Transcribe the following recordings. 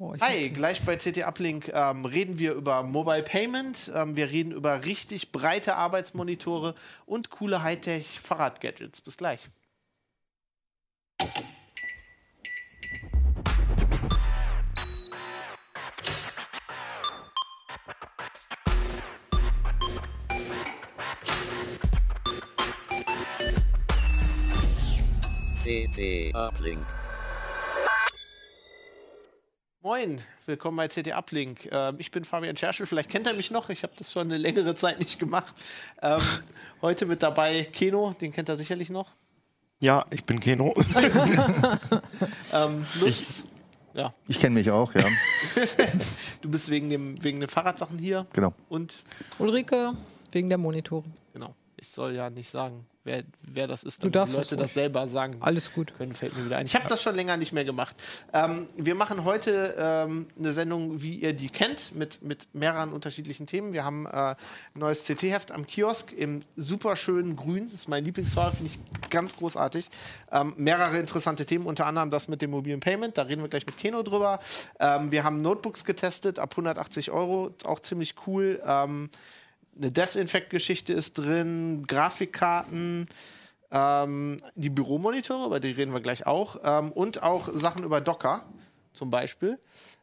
Boah, Hi, gleich bei CT Uplink ähm, reden wir über Mobile Payment, ähm, wir reden über richtig breite Arbeitsmonitore und coole Hightech-Fahrradgadgets. Bis gleich. CT Uplink. Moin, willkommen bei CT Uplink. Ähm, ich bin Fabian Scherschel, vielleicht kennt er mich noch, ich habe das schon eine längere Zeit nicht gemacht. Ähm, heute mit dabei Keno, den kennt er sicherlich noch. Ja, ich bin Keno. Ähm, Lutz, ja, Ich kenne mich auch, ja. du bist wegen, dem, wegen den Fahrradsachen hier. Genau. Und, Ulrike, wegen der Monitore. genau, ich soll ja nicht sagen, wer, wer das ist, Du damit darfst die Leute das das selber sagen Alles gut. können, fällt mir wieder ein. Ich habe das schon länger nicht mehr gemacht. Ähm, wir machen heute ähm, eine Sendung, wie ihr die kennt, mit, mit mehreren unterschiedlichen Themen. Wir haben äh, ein neues CT-Heft am Kiosk im superschönen Grün. Das ist mein Lieblingsfarbe, finde ich ganz großartig. Ähm, mehrere interessante Themen, unter anderem das mit dem mobilen Payment. Da reden wir gleich mit Keno drüber. Ähm, wir haben Notebooks getestet ab 180 Euro, auch ziemlich cool. Eine Desinfect-Geschichte ist drin, Grafikkarten, ähm, die Büromonitore, über die reden wir gleich auch, ähm, und auch Sachen über Docker zum Beispiel.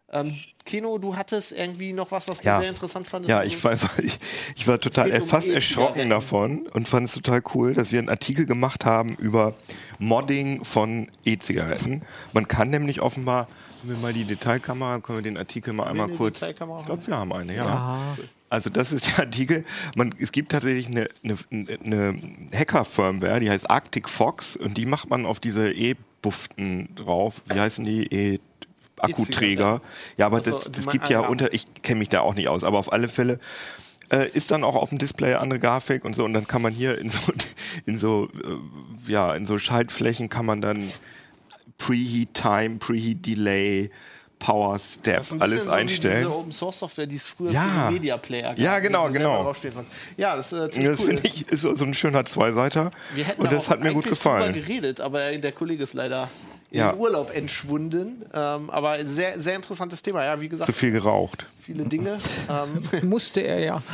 Ähm, Kino, du hattest irgendwie noch was, was du Ja. sehr interessant fandest. Ja, ich war, ich, ich war total um fast E-Zigaretten. erschrocken davon und fand es total cool, dass wir einen Artikel gemacht haben über Modding von E-Zigaretten. Man kann nämlich offenbar, haben wir mal die Detailkamera, können wir den Artikel mal einmal eine kurz. Detailkamera Ich glaube, wir haben eine, ja. Ja. Also das ist der Artikel. Man, es gibt tatsächlich eine, eine, eine Hacker-Firmware, die heißt Arctic Fox und die macht man auf diese E-Buften drauf. Wie heißen die? E Akkuträger. Ja, aber Ach so, das, das gibt ah, ja ja. unter, ich kenne mich da auch nicht aus, aber auf alle Fälle äh, ist dann auch auf dem Display andere Grafik und so und dann kann man hier in so in so äh, ja in so Schaltflächen kann man dann Preheat Time, Preheat Delay, Power Step, Das ist ein alles so wie einstellen. Diese Open Source Software, die es früher Ja. für Media Player gab. Ja, genau, genau. Ja, das ist äh, Das cool. finde ich ist so, ein schöner Zweiseiter. Wir hätten und da das auch hat mir gut eigentlich drüber gefallen. geredet, aber der Kollege ist leider Ja. den Urlaub entschwunden. Ähm, aber sehr, sehr interessantes Thema. Ja, wie gesagt, Zu viel geraucht. viele Dinge. ähm, Musste er ja.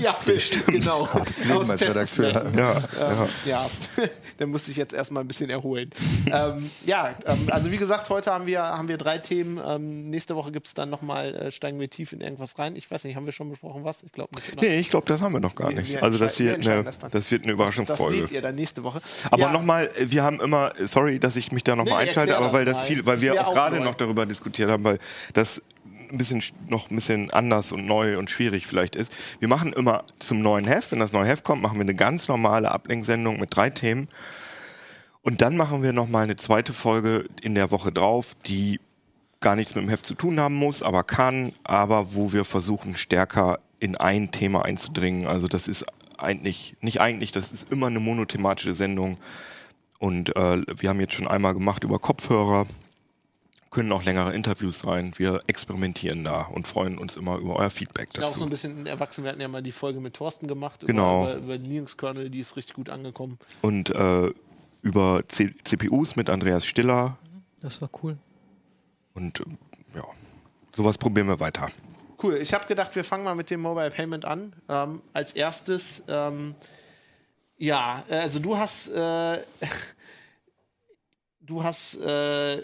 ja, genau. Hartes Leben als. Redakteur. Ja, Ähm, ja, da musste ich jetzt erstmal ein bisschen erholen. ähm, ja, ähm, also wie gesagt, heute haben wir, haben wir drei Themen. Ähm, nächste Woche gibt es dann nochmal, äh, steigen wir tief in irgendwas rein. Ich weiß nicht, haben wir schon besprochen, was? Ich glaube nicht. Oder? Nee, ich glaube, das haben wir noch gar Wir- nicht. wir also das entscheiden- wir eine, das dann. das wird eine Das Überraschungsfolge. seht ihr dann nächste Woche. Aber Ja, nochmal, wir haben immer, sorry, dass ich mich da nochmal Nee, einschalte, aber das weil das viel, weil Das wir auch auch gerade neu. noch darüber diskutiert haben, weil das ein bisschen noch ein bisschen anders und neu und schwierig vielleicht ist. Wir machen immer zum neuen Heft, wenn das neue Heft kommt, machen wir eine ganz normale Ablenksendung mit drei Themen. Und dann machen wir nochmal eine zweite Folge in der Woche drauf, die gar nichts mit dem Heft zu tun haben muss, aber kann, aber wo wir versuchen, stärker in ein Thema einzudringen. Also das ist eigentlich, nicht eigentlich, das ist immer eine monothematische Sendung. Und äh, wir haben jetzt schon einmal gemacht über Kopfhörer, können auch längere Interviews sein. Wir experimentieren da und freuen uns immer über euer Feedback ist ja auch so dazu. ein bisschen erwachsen. Wir hatten ja mal die Folge mit Thorsten gemacht Genau. über, über, über den Linux-Kernel, die ist richtig gut angekommen. Und äh, über C CPUs mit Andreas Stiller Das war cool. und äh, ja, sowas probieren wir weiter. Cool. Ich habe gedacht, wir fangen mal mit dem Mobile Payment an. Ähm, als erstes, ähm, ja, äh, also du hast, äh, du hast, äh,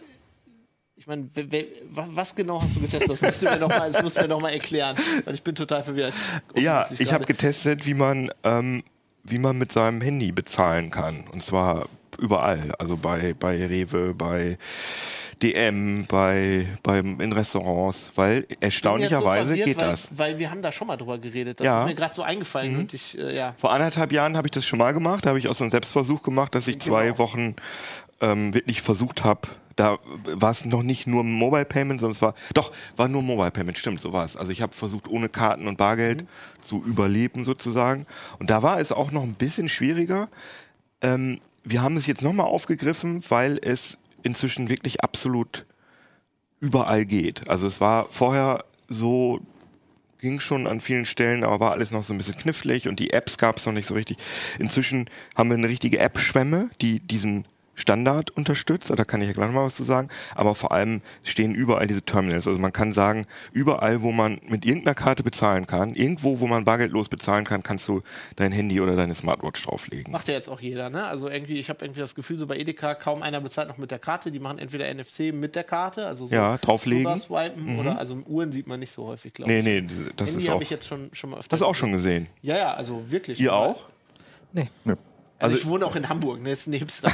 ich meine, was genau hast du getestet? Das musst du mir noch mal, das musst du mir noch mal erklären, weil ich bin total verwirrt. Ja, ich habe getestet, wie man, ähm, wie man mit seinem Handy bezahlen kann. Und zwar überall. Also bei, bei Rewe, bei DM, bei, beim, in Restaurants. Weil so erstaunlicherweise verwirrt, geht weil, das. Weil wir haben da schon mal drüber geredet. Das Ja. Mhm. ist mir gerade so eingefallen und ich, äh, ja. Vor anderthalb Jahren habe ich das schon mal gemacht. Da habe ich auch so einen Selbstversuch gemacht, dass ich zwei Genau. Wochen ähm, wirklich versucht habe. Da war es noch nicht nur Mobile Payment, sondern es war, doch, war nur Mobile Payment, stimmt, so war es. Also ich habe versucht, ohne Karten und Bargeld Mhm. zu überleben sozusagen. Und da war es auch noch ein bisschen schwieriger. Ähm, wir haben es jetzt nochmal aufgegriffen, weil es inzwischen wirklich absolut überall geht. Also es war vorher so, ging schon an vielen Stellen, aber war alles noch so ein bisschen knifflig und die Apps gab es noch nicht so richtig. Inzwischen haben wir eine richtige App-Schwemme, die diesen Standard unterstützt, da kann ich ja gleich mal was zu sagen, aber vor allem stehen überall diese Terminals. Also man kann sagen, überall, wo man mit irgendeiner Karte bezahlen kann, irgendwo, wo man bargeldlos bezahlen kann, kannst du dein Handy oder deine Smartwatch drauflegen. Macht ja jetzt auch jeder, ne? Also irgendwie, ich habe irgendwie das Gefühl, so bei Edeka kaum einer bezahlt noch mit der Karte. Die machen entweder NFC mit der Karte, also so Ja, drauflegen. Swipen Mhm. oder also Uhren sieht man nicht so häufig, glaube Nee, ich. nee, diese- das Handy ist auch, habe ich jetzt schon, schon mal öfter. das auch gesehen. schon gesehen. Ja, ja, also wirklich. Ihr auch? Nee. Also, Also- ich wohne auch in Hamburg, ne? Ist ein Hipster.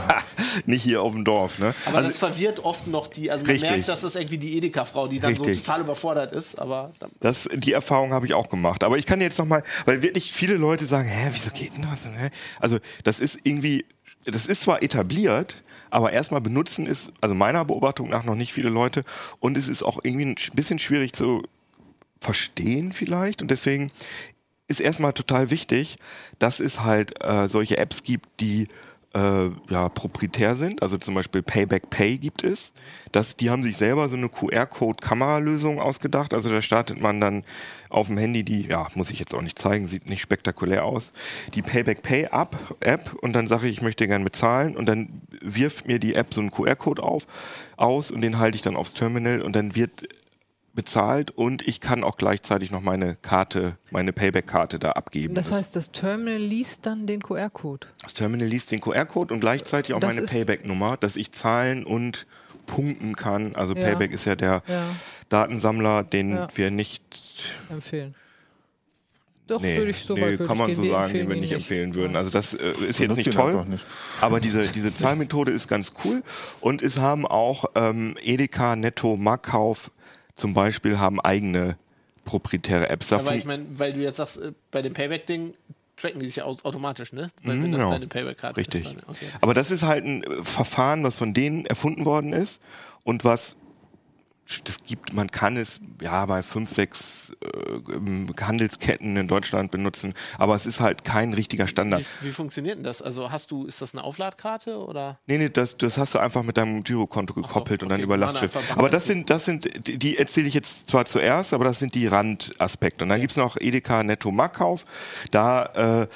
Nicht hier auf dem Dorf, ne? Aber Also, das verwirrt oft noch die, also man Richtig. merkt, dass das irgendwie die Edeka-Frau, die dann Richtig. so total überfordert ist, aber Das, die Erfahrung habe ich auch gemacht. Aber ich kann jetzt noch mal, weil wirklich viele Leute sagen, hä, wieso geht denn das? Hä? Also das ist irgendwie, das ist zwar etabliert, aber erstmal benutzen ist, also meiner Beobachtung nach noch nicht viele Leute und es ist auch irgendwie ein bisschen schwierig zu verstehen vielleicht und deswegen ist erstmal total wichtig, dass es halt äh, solche Apps gibt, die äh, ja, proprietär sind. Also zum Beispiel Payback Pay gibt es. Das, die haben sich selber so eine QR-Code-Kameralösung ausgedacht. Also da startet man dann auf dem Handy die, ja, muss ich jetzt auch nicht zeigen, sieht nicht spektakulär aus, die Payback Pay App, App und dann sage ich, ich möchte gerne bezahlen und dann wirft mir die App so einen QR-Code auf, aus und den halte ich dann aufs Terminal und dann wird bezahlt und ich kann auch gleichzeitig noch meine Karte, meine Payback-Karte da abgeben. Das heißt, das Terminal liest dann den QR-Code. das Terminal liest den QR-Code und gleichzeitig auch Das meine Payback-Nummer, dass ich zahlen und punkten kann. Also Ja. Payback ist ja der Ja, Datensammler, den Ja. wir nicht, empfehlen. Doch, nee, würde ich so nee, weit würde kann ich man gehen. so sagen, den wir ihn nicht empfehlen würden. Also das äh, ist jetzt nicht toll, nicht. aber diese, diese Zahlmethode ist ganz cool. Und es haben auch ähm, Edeka, Netto, Markkauf zum Beispiel haben eigene proprietäre Apps. aber Davon- ich meine, weil du jetzt sagst, äh, bei dem Payback-Ding tracken die sich ja au- automatisch, ne? Weil wenn das Genau. deine Payback-Karte Richtig. ist. Dann, okay. Aber das ist halt ein äh, Verfahren, was von denen erfunden worden ist und was das gibt, man kann es ja bei fünf, sechs äh, Handelsketten in Deutschland benutzen, aber es ist halt kein richtiger Standard. Wie, wie funktioniert denn das? Also hast du, ist das eine Aufladkarte oder? Nee, nee, das, das hast du einfach mit deinem Girokonto so, gekoppelt und dann okay, über Lastschrift. Aber das sind, das sind, die, erzähle ich jetzt zwar zuerst, aber das sind die Randaspekte. Und dann gibt's noch Edeka Netto Marktkauf. Da äh,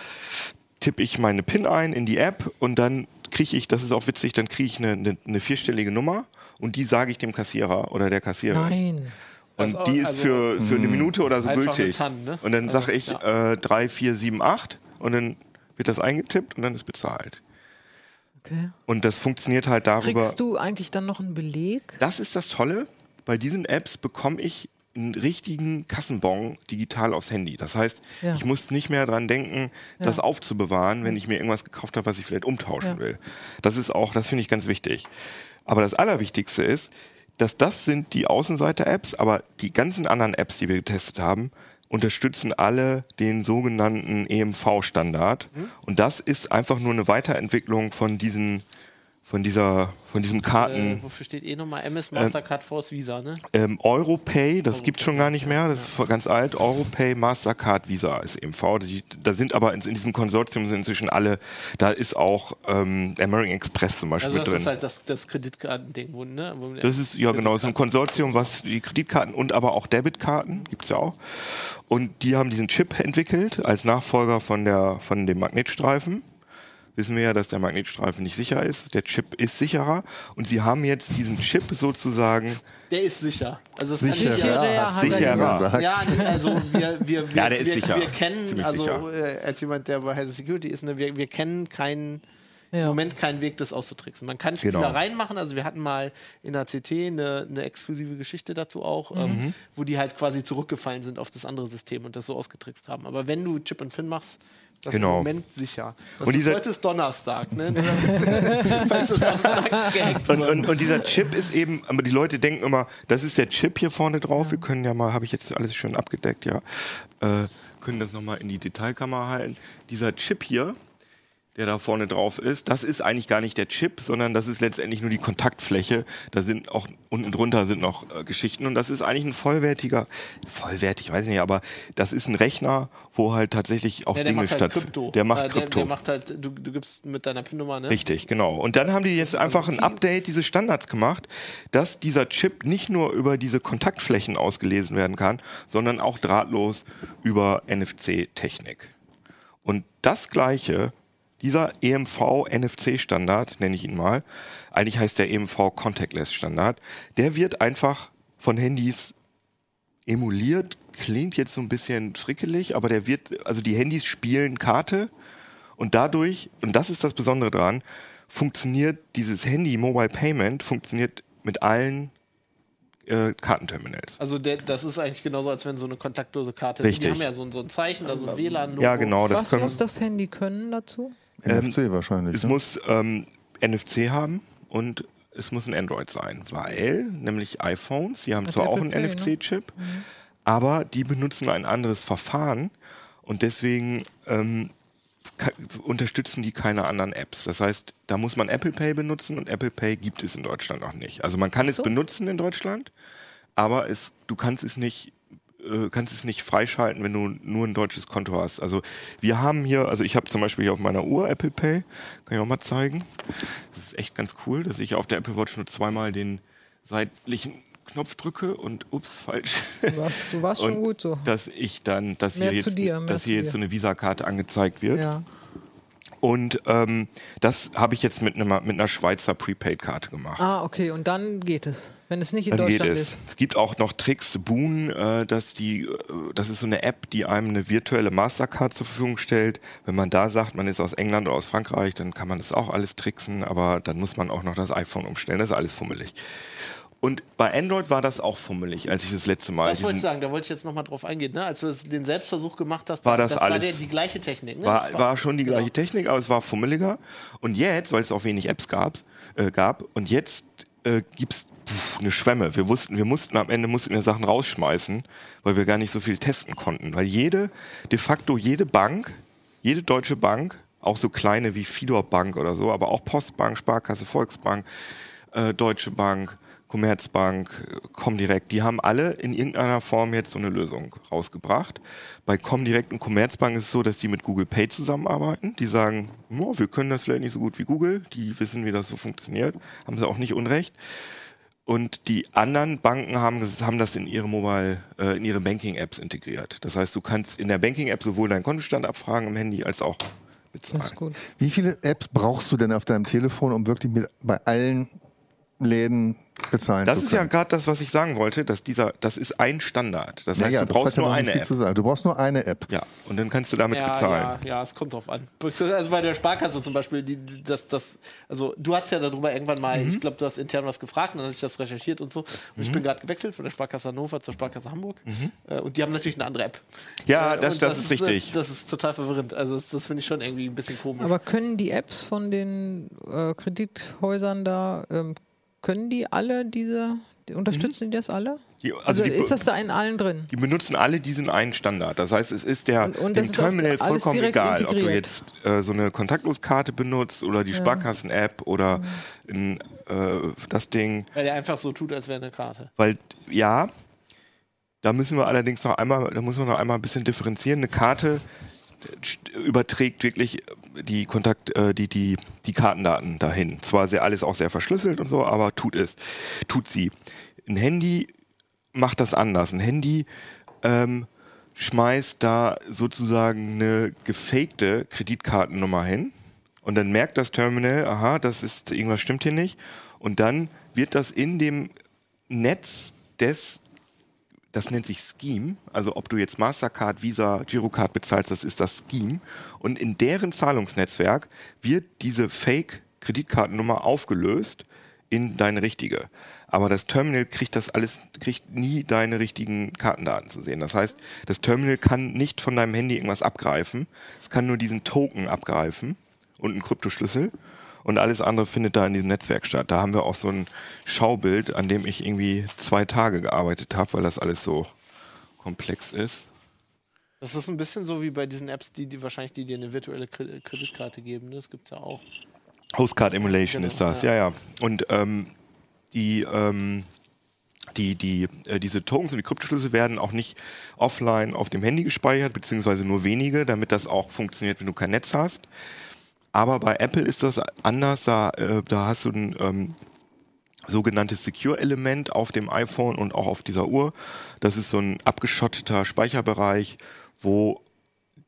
tippe ich meine PIN ein in die App und dann kriege ich, das ist auch witzig, dann kriege ich eine, eine, eine vierstellige Nummer und die sage ich dem Kassierer oder der Kassiererin. Nein. Und Also, die ist also- für, für eine Minute oder so gültig. TAN, ne? Und dann Also, sage ich ja. äh, 3, 4, 7, 8 und dann wird das eingetippt und dann ist bezahlt. Okay. Und das funktioniert halt darüber. Kriegst du eigentlich dann noch einen Beleg? Das ist das Tolle. Bei diesen Apps bekomme ich einen richtigen Kassenbon digital aufs Handy. Das heißt, Ja. ich muss nicht mehr dran denken, das aufzubewahren, wenn ich mir irgendwas gekauft habe, was ich vielleicht umtauschen Ja. will. Das ist auch, das finde ich ganz wichtig. Aber das Allerwichtigste ist, dass das sind die Außenseiter-Apps, aber die ganzen anderen Apps, die wir getestet haben, unterstützen alle den sogenannten EMV-Standard. Mhm. Und das ist einfach nur eine Weiterentwicklung von diesen, von dieser, von diesem Karten. Äh, wofür steht eh nochmal MS Mastercard Force Visa, ne? Ähm, Europay, das gibt's schon gar nicht mehr, das ist ganz alt. Europay, Mastercard, Visa ist EMV. Die, da sind aber in, in diesem Konsortium sind inzwischen alle, da ist auch ähm, American Express zum Beispiel Also das drin. ist halt das, das Kreditkartending, ne? Wo Das ist, ja genau, so ein Konsortium, was die Kreditkarten und aber auch Debitkarten gibt's ja auch. Und die haben diesen Chip entwickelt als Nachfolger von, der, von dem Magnetstreifen. Wissen wir ja, dass der Magnetstreifen nicht sicher ist. Der Chip ist sicherer. Und sie haben jetzt diesen Chip sozusagen Der ist sicher. Also das Sicher, kann ich ja. ja. hast du Sicherer. gesagt. Ja, also wir, wir, wir, Ja, der ist wir, sicher. wir kennen, Ziemlich also sicher. äh, als jemand, der bei Health Security ist, ne, wir, wir kennen keinen, im Ja. Moment keinen Weg, das auszutricksen. Man kann Genau. Spielereien machen, also wir hatten mal in der CT eine, eine exklusive Geschichte dazu auch, Mhm. ähm, wo die halt quasi zurückgefallen sind auf das andere System und das so ausgetrickst haben. Aber wenn du Chip und Fin machst, das ist Genau. im Moment sicher. Das Und ist, dieser- heute ist Donnerstag, ne? Falls es Samstag Und, und, und dieser Chip ist eben, aber die Leute denken immer, das ist der Chip hier vorne drauf. Wir können ja mal, habe ich jetzt alles schön abgedeckt, ja. Äh, können das nochmal in die Detailkamera halten. Dieser Chip hier, der da vorne drauf ist, das ist eigentlich gar nicht der Chip, sondern das ist letztendlich nur die Kontaktfläche. Da sind auch unten drunter sind noch äh, Geschichten und das ist eigentlich ein vollwertiger, vollwertig, weiß ich nicht, aber das ist ein Rechner, wo halt tatsächlich auch Ja, Dinge halt stattfinden. Der macht Äh, Krypto. Der, der macht halt, du, du gibst mit deiner PIN-Nummer, ne? Richtig, genau. Und dann haben die jetzt einfach ein Update dieses Standards gemacht, dass dieser Chip nicht nur über diese Kontaktflächen ausgelesen werden kann, sondern auch drahtlos über NFC-Technik. Und das Gleiche Dieser EMV-NFC-Standard, nenne ich ihn mal, eigentlich heißt der EMV-Contactless-Standard, der wird einfach von Handys emuliert. Klingt jetzt so ein bisschen frickelig, aber der wird, also die Handys spielen Karte und dadurch, und das ist das Besondere daran, funktioniert dieses Handy Mobile Payment funktioniert mit allen äh, Kartenterminals. Also der, das ist eigentlich genauso, als wenn so eine kontaktlose Karte. Richtig. Die haben ja so, ein- so ein Zeichen, da so ein WLAN-Logo. Ja, genau. Das Was muss das Handy können dazu? NFC wahrscheinlich. Es ne? muss ähm, NFC haben und es muss ein Android sein, weil nämlich iPhones, die haben Mit zwar auch einen Pay, ne? NFC-Chip, aber die benutzen ein anderes Verfahren und deswegen ähm, unterstützen die keine anderen Apps. Das heißt, da muss man Apple Pay benutzen und Apple Pay gibt es in Deutschland noch nicht. Also man kann Ach es so. benutzen in Deutschland, aber es, du kannst es nicht äh, kannst es nicht freischalten, wenn du nur ein deutsches Konto hast. Also wir haben hier, also ich habe zum Beispiel hier auf meiner Uhr Apple Pay, kann ich auch mal zeigen. Das ist echt ganz cool, dass ich auf der Apple Watch nur zweimal den seitlichen Knopf drücke und ups, falsch. Du warst, du warst schon gut so. Dass ich dann, dass Mehr hier jetzt, dir, dass hier jetzt so eine Visakarte angezeigt wird. Ja. Und ähm, das habe ich jetzt mit einer, mit einer Schweizer Prepaid-Karte gemacht. Ah, okay, und dann geht es. Wenn es nicht in Dann geht Deutschland es. ist. Es gibt auch noch Tricks, Boon, äh, dass die, äh, das ist so eine App, die einem eine virtuelle Mastercard zur Verfügung stellt. Wenn man da sagt, man ist aus England oder aus Frankreich, dann kann man das auch alles tricksen, aber dann muss man auch noch das iPhone umstellen. Das ist alles fummelig. Und bei Android war das auch fummelig, als ich das letzte Mal Das wollte ich sagen, da wollte ich jetzt nochmal drauf eingehen. Ne? Als du das, den Selbstversuch gemacht hast, War das war alles- der, die gleiche Technik. Ne? War, Das war schon die gleiche genau. Technik, aber es war fummeliger. Und jetzt, weil es auch wenig Apps gab, äh, gab und jetzt äh, gibt es eine Schwemme. Wir wussten, wir mussten am Ende mussten wir Sachen rausschmeißen, weil wir gar nicht so viel testen konnten. Weil jede, de facto jede Bank, jede deutsche Bank, auch so kleine wie Fidor Bank oder so, aber auch Postbank, Sparkasse, Volksbank, äh, Deutsche Bank, Commerzbank, Comdirect, die haben alle in irgendeiner Form jetzt so eine Lösung rausgebracht. Bei Comdirect und Commerzbank ist es so, dass die mit Google Pay zusammenarbeiten. Die sagen, "Oh, wir können das vielleicht nicht so gut wie Google, die wissen, wie das so funktioniert, haben sie auch nicht unrecht. Und die anderen Banken haben, haben das in ihre Mobile, äh, in ihre Banking-Apps integriert. Das heißt, du kannst in der Banking-App sowohl deinen Kontostand abfragen im Handy als auch Das bezahlen. ist gut. Wie viele Apps brauchst du denn auf deinem Telefon, um wirklich mit, bei allen Läden bezahlen Das zu ist ja gerade das, was ich sagen wollte, dass dieser, das ist ein Standard. Das heißt, naja, du das brauchst nur eine viel App. zu sagen. Du brauchst nur eine App. Ja, und dann kannst du damit Ja, bezahlen. ja, ja, es kommt drauf an. Also bei der Sparkasse zum Beispiel, die, die, das, das, also du hast ja darüber irgendwann mal, Mhm. ich glaube, du hast intern was gefragt und dann habe ich das recherchiert und so. Und ich bin gerade gewechselt von der Sparkasse Hannover zur Sparkasse Hamburg. Äh, Und die haben natürlich eine andere App. Mhm. Ja, Äh, das, und das, ist richtig. äh, Das ist total verwirrend. Also das, das finde ich schon irgendwie ein bisschen komisch. Aber können die Apps von den äh, Kredithäusern da, ähm, können die alle diese, die, unterstützen die das alle? Die, Also, also die, ist das da in allen drin? die benutzen alle diesen einen Standard. Das heißt, es ist der Und- und dem das ist auch Terminal vollkommen egal, ob du integriert. jetzt äh, so eine Kontaktloskarte benutzt oder die Sparkassen-App oder in, äh, das Ding. Weil der einfach so tut, als wäre eine Karte. Weil ja, da müssen wir allerdings noch einmal, da muss man noch einmal ein bisschen differenzieren. Eine Karte überträgt wirklich die Kontakt, äh, die, die, die Kartendaten dahin. Zwar sehr alles auch sehr verschlüsselt und so, aber tut es, tut sie. Ein Handy macht das anders. Ein Handy ähm, schmeißt da sozusagen eine gefakte Kreditkartennummer hin und dann merkt das Terminal, aha, das ist irgendwas stimmt hier nicht und dann wird das in dem Netz des das nennt sich Scheme, also ob du jetzt Mastercard, Visa, Girocard bezahlst, das ist das Scheme. Und in deren Zahlungsnetzwerk wird diese Fake-Kreditkartennummer aufgelöst in deine richtige. Aber das Terminal kriegt das alles, kriegt nie deine richtigen Kartendaten zu sehen. Das heißt, das Terminal kann nicht von deinem Handy irgendwas abgreifen. Es kann nur diesen Token abgreifen und einen Kryptoschlüssel. Und alles andere findet da in diesem Netzwerk statt. Da haben wir auch so ein Schaubild, an dem ich irgendwie zwei Tage gearbeitet habe, weil das alles so komplex ist. Das ist ein bisschen so wie bei diesen Apps, die, die wahrscheinlich die dir eine virtuelle Kre- Kreditkarte geben. Ne? Das gibt es ja auch. Hostcard Emulation Genau, ist das, ja, ja. Und ähm, die, ähm, die, die, äh, diese Tokens und die Kryptoschlüssel werden auch nicht offline auf dem Handy gespeichert, beziehungsweise nur wenige, damit das auch funktioniert, wenn du kein Netz hast. Aber bei Apple ist das anders, da, äh, da hast du ein ähm, sogenanntes Secure-Element auf dem iPhone und auch auf dieser Uhr. Das ist so ein abgeschotteter Speicherbereich, wo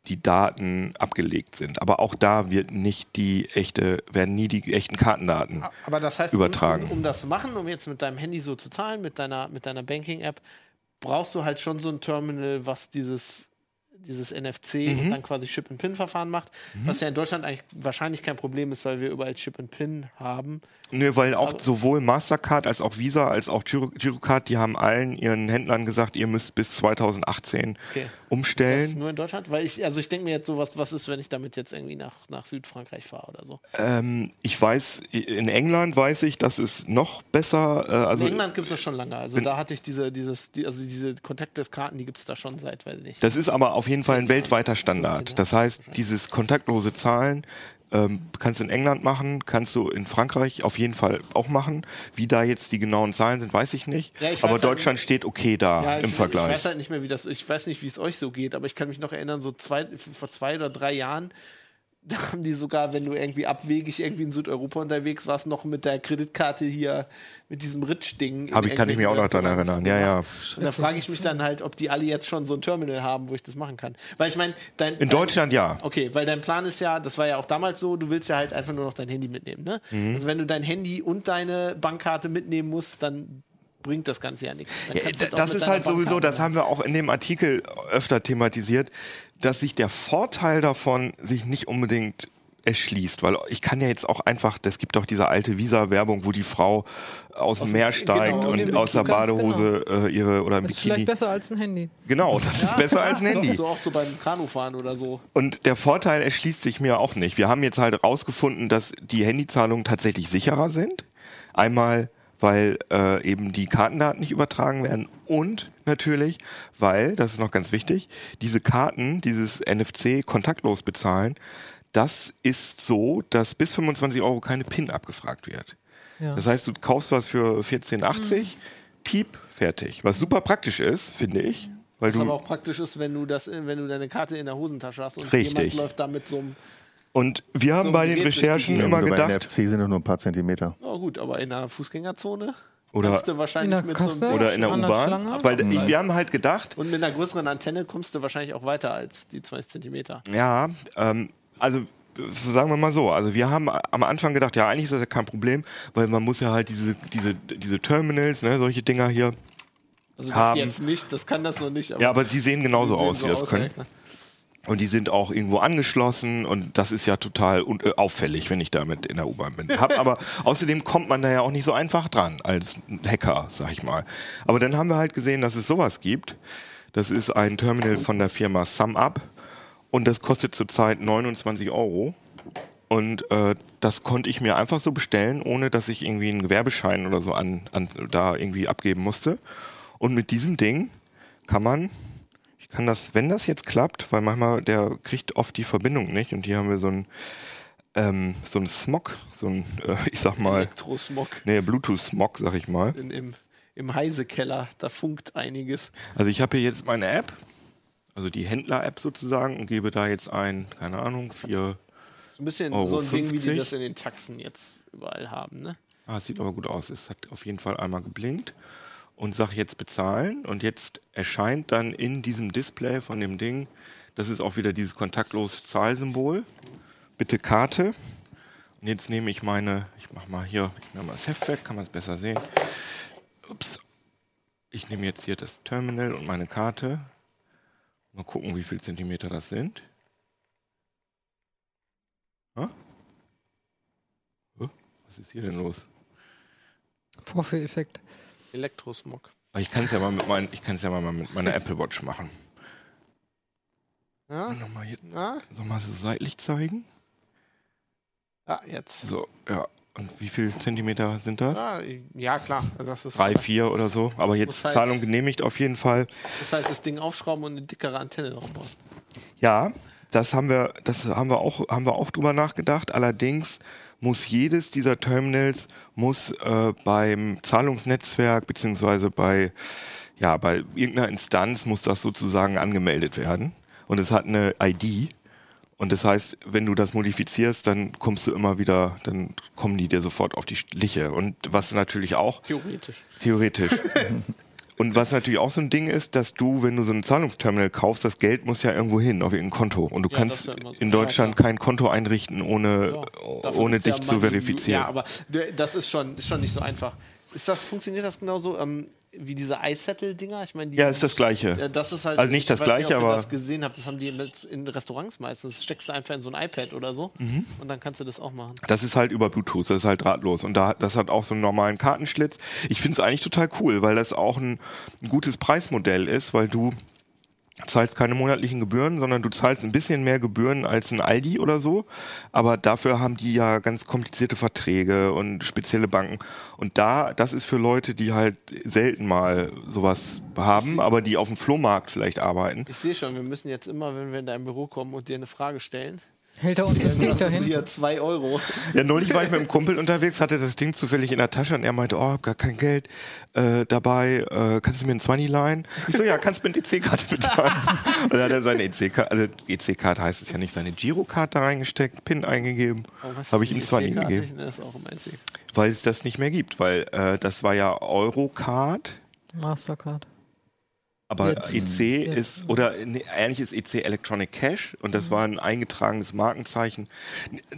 die Daten abgelegt sind. Aber auch da wird nicht die echte, werden nie die echten Kartendaten. Aber das heißt, Übertragen. Um, um, um das zu machen, um jetzt mit deinem Handy so zu zahlen, mit deiner, mit deiner Banking-App, brauchst du halt schon so ein Terminal, was dieses, dieses NFC und dann quasi Chip-and-Pin-Verfahren macht, was ja in Deutschland eigentlich wahrscheinlich kein Problem ist, weil wir überall Chip-and-Pin haben. Nö, weil auch Aber- sowohl Mastercard als auch Visa als auch Giro- Girocard, die haben allen ihren Händlern gesagt, ihr müsst bis 2018 Okay. Das umstellen. nur in Deutschland? Weil ich, also ich denke mir jetzt so, was, was ist, wenn ich damit jetzt irgendwie nach, nach Südfrankreich fahre oder so. Ähm, ich weiß, in England weiß ich, dass es noch besser, äh, also in England gibt es das schon lange. Also da hatte ich diese, dieses, die, also diese Contactless-Karten, die gibt es da schon seit, weiß ich nicht. Das ist aber auf jeden Fall ein 10 Jahre, weltweiter 15 Standard. Das heißt, dieses kontaktlose Zahlen ähm, kannst du in England machen, kannst du in Frankreich auf jeden Fall auch machen. Wie da jetzt die genauen Zahlen sind, weiß ich nicht. Ja, ich aber halt Deutschland steht okay da Ja, im ich, Vergleich. Ich weiß halt nicht mehr, wie das, ich weiß nicht, wie es euch so geht, aber ich kann mich noch erinnern, so zwei, vor zwei oder drei Jahren, da haben die sogar, wenn du irgendwie abwegig irgendwie in Südeuropa unterwegs warst, noch mit der Kreditkarte hier, mit diesem Ritsch-Ding. in Hab ich- kann ich mich auch noch irgendwelchen erinnern. Ja, Restaurants Und da frage ich mich dann halt, ob die alle jetzt schon so ein Terminal haben, wo ich das machen kann. Weil ich meine, dein. in dein- Deutschland ja. Okay, weil dein Plan ist ja, das war ja auch damals so, du willst ja halt einfach nur noch dein Handy mitnehmen, ne? Mhm. Also wenn du dein Handy und deine Bankkarte mitnehmen musst, dann bringt das Ganze ja nichts. Ja, das ist halt sowieso, das haben wir auch in dem Artikel öfter thematisiert, dass sich der Vorteil davon sich nicht unbedingt erschließt, weil ich kann ja jetzt auch einfach, es gibt doch diese alte Visa-Werbung, wo die Frau aus dem Meer steigt genau, und aus der Badehose äh, ihre oder im Ist vielleicht Bikini. besser als ein Handy. Genau, das ist besser als ein Handy. So auch so beim Kanufahren oder so. Und der Vorteil erschließt sich mir auch nicht. Wir haben jetzt halt herausgefunden, dass die Handyzahlungen tatsächlich sicherer sind. Einmal, weil äh, eben die Kartendaten nicht übertragen werden und natürlich, weil, das ist noch ganz wichtig, diese Karten, dieses NFC kontaktlos bezahlen, das ist so, dass bis 25 Euro keine PIN abgefragt wird. Ja. Das heißt, du kaufst was für 14,80, piep, fertig. Was super praktisch ist, finde ich. Weil Was du aber auch praktisch ist, wenn du das, wenn du deine Karte in der Hosentasche hast und Richtig. jemand läuft da mit so einem. Und wir haben So bei den Recherchen immer Bei gedacht, NFC sind doch nur ein paar Zentimeter. Oh gut, aber in der Fußgängerzone Oder- wahrscheinlich In der mit so oder in der U-Bahn. Weil ich, wir haben halt gedacht, und mit einer größeren Antenne kommst du wahrscheinlich auch weiter als die 20 Zentimeter. ja, ähm, also sagen wir mal so, also wir haben am Anfang gedacht, ja, eigentlich ist das ja kein Problem, weil man muss ja halt diese, diese, diese Terminals, ne, solche Dinger hier. Also das Haben. jetzt nicht, das kann das noch nicht. Ja, aber die sehen genauso die sehen aus, so wie das aus, können. ja. Und die sind auch irgendwo angeschlossen und das ist ja total äh, auffällig, wenn ich damit in der U-Bahn bin. Hab, aber außerdem kommt man da ja auch nicht so einfach dran als Hacker, sag ich mal. Aber dann haben wir halt gesehen, dass es sowas gibt. Das ist ein Terminal von der Firma SumUp und das kostet zurzeit 29 Euro. Und äh, das konnte ich mir einfach so bestellen, ohne dass ich irgendwie einen Gewerbeschein oder so an, an da irgendwie abgeben musste. Und mit diesem Ding kann man ich kann das, wenn das jetzt klappt, weil manchmal der kriegt oft die Verbindung nicht und hier haben wir so ein ähm, so ein Smog, so ein, äh, ich sag mal, Elektrosmog nee, Bluetooth-Smog, sag ich mal. in, im, im Heisekeller, da funkt einiges. Also ich habe hier jetzt meine App, also die Händler-App sozusagen und gebe da jetzt ein, keine Ahnung, vier, So ein bisschen Euro so ein Ding, wie 50. das in den Taxen jetzt überall haben, ne? ah, es sieht aber gut aus, es hat auf jeden Fall einmal geblinkt und sage jetzt bezahlen und jetzt erscheint dann in diesem Display von dem Ding, das ist auch wieder dieses kontaktlose Zahlsymbol, bitte Karte. Und jetzt nehme ich meine, ich mache mal hier, ich nehme mal das Heft weg, kann man es besser sehen. Ups. Ich nehme jetzt hier das Terminal und meine Karte. Mal gucken, wie viel Zentimeter das sind. Was ist hier denn los? Vorführeffekt. Elektrosmog. Ich kann es ja mal mit mein, ich kann es ja mal mit meiner Apple Watch machen. Ja? Nochmal hier, Ja? soll mal so seitlich zeigen? Ah, jetzt. So, ja. Und wie viel Zentimeter sind das? Ah, ja, klar. Also das ist, Drei, vier oder so. Aber jetzt Muss halt- Zahlung genehmigt auf jeden Fall. ist halt das Ding aufschrauben und eine dickere Antenne drauf bauen. Ja, das haben wir, das haben wir auch, haben wir auch drüber nachgedacht. Allerdings muss jedes dieser Terminals muss äh, beim Zahlungsnetzwerk beziehungsweise bei ja bei irgendeiner Instanz muss das sozusagen angemeldet werden und es hat eine ID und das heißt, wenn du das modifizierst, dann kommst du immer wieder, dann kommen die dir sofort auf die Schliche und was natürlich auch Theoretisch. Theoretisch. Und was natürlich auch so ein Ding ist, dass du, wenn du so ein Zahlungsterminal kaufst, das Geld muss ja irgendwo hin, auf irgendein Konto. Und du Ja, kannst ja so. in Ja, Deutschland klar. kein Konto einrichten, ohne, ohne ja dich zu verifizieren. Ja, aber das ist schon, ist schon nicht so einfach. Ist das, funktioniert das genauso ähm, wie diese iSettle-Dinger? Ich meine, die- Ja, ist das Gleiche. Das ist halt, Also nicht ich das Gleiche, ihr aber- das gesehen habt, das haben die in, in Restaurants meistens. Das steckst du einfach in so ein iPad oder so Mhm. und dann kannst du das auch machen. Das ist halt über Bluetooth, das ist halt drahtlos. Und da, das hat auch so einen normalen Kartenschlitz. Ich finde es eigentlich total cool, weil das auch ein, ein gutes Preismodell ist, weil du zahlst keine monatlichen Gebühren, sondern du zahlst ein bisschen mehr Gebühren als ein Aldi oder so. Aber dafür haben die ja ganz komplizierte Verträge und spezielle Banken. Und da, das ist für Leute, die halt selten mal sowas haben, aber die auf dem Flohmarkt vielleicht arbeiten. Ich sehe schon, wir müssen jetzt immer, wenn wir in dein Büro kommen und dir eine Frage stellen, Hält er uns das Ding dahin? hier 2 Euro. Ja, neulich war ich mit einem Kumpel unterwegs, hatte das Ding zufällig in der Tasche und er meinte, oh, hab gar kein Geld äh, dabei, äh, kannst du mir ein 20 leihen? Ich so, ja, kannst du mit EC-Karte bezahlen. und dann hat er seine EC-Karte, also EC-Karte heißt es ja nicht, seine Girokarte reingesteckt, PIN eingegeben, Oh, habe ich ihm die 20 EC-Karte? gegeben, Das ist auch im IC. weil es das nicht mehr gibt, weil äh, das war ja Eurocard, Mastercard. Aber Jetzt. EC Jetzt. ist, oder nee, eigentlich ist EC Electronic Cash und das war ein eingetragenes Markenzeichen.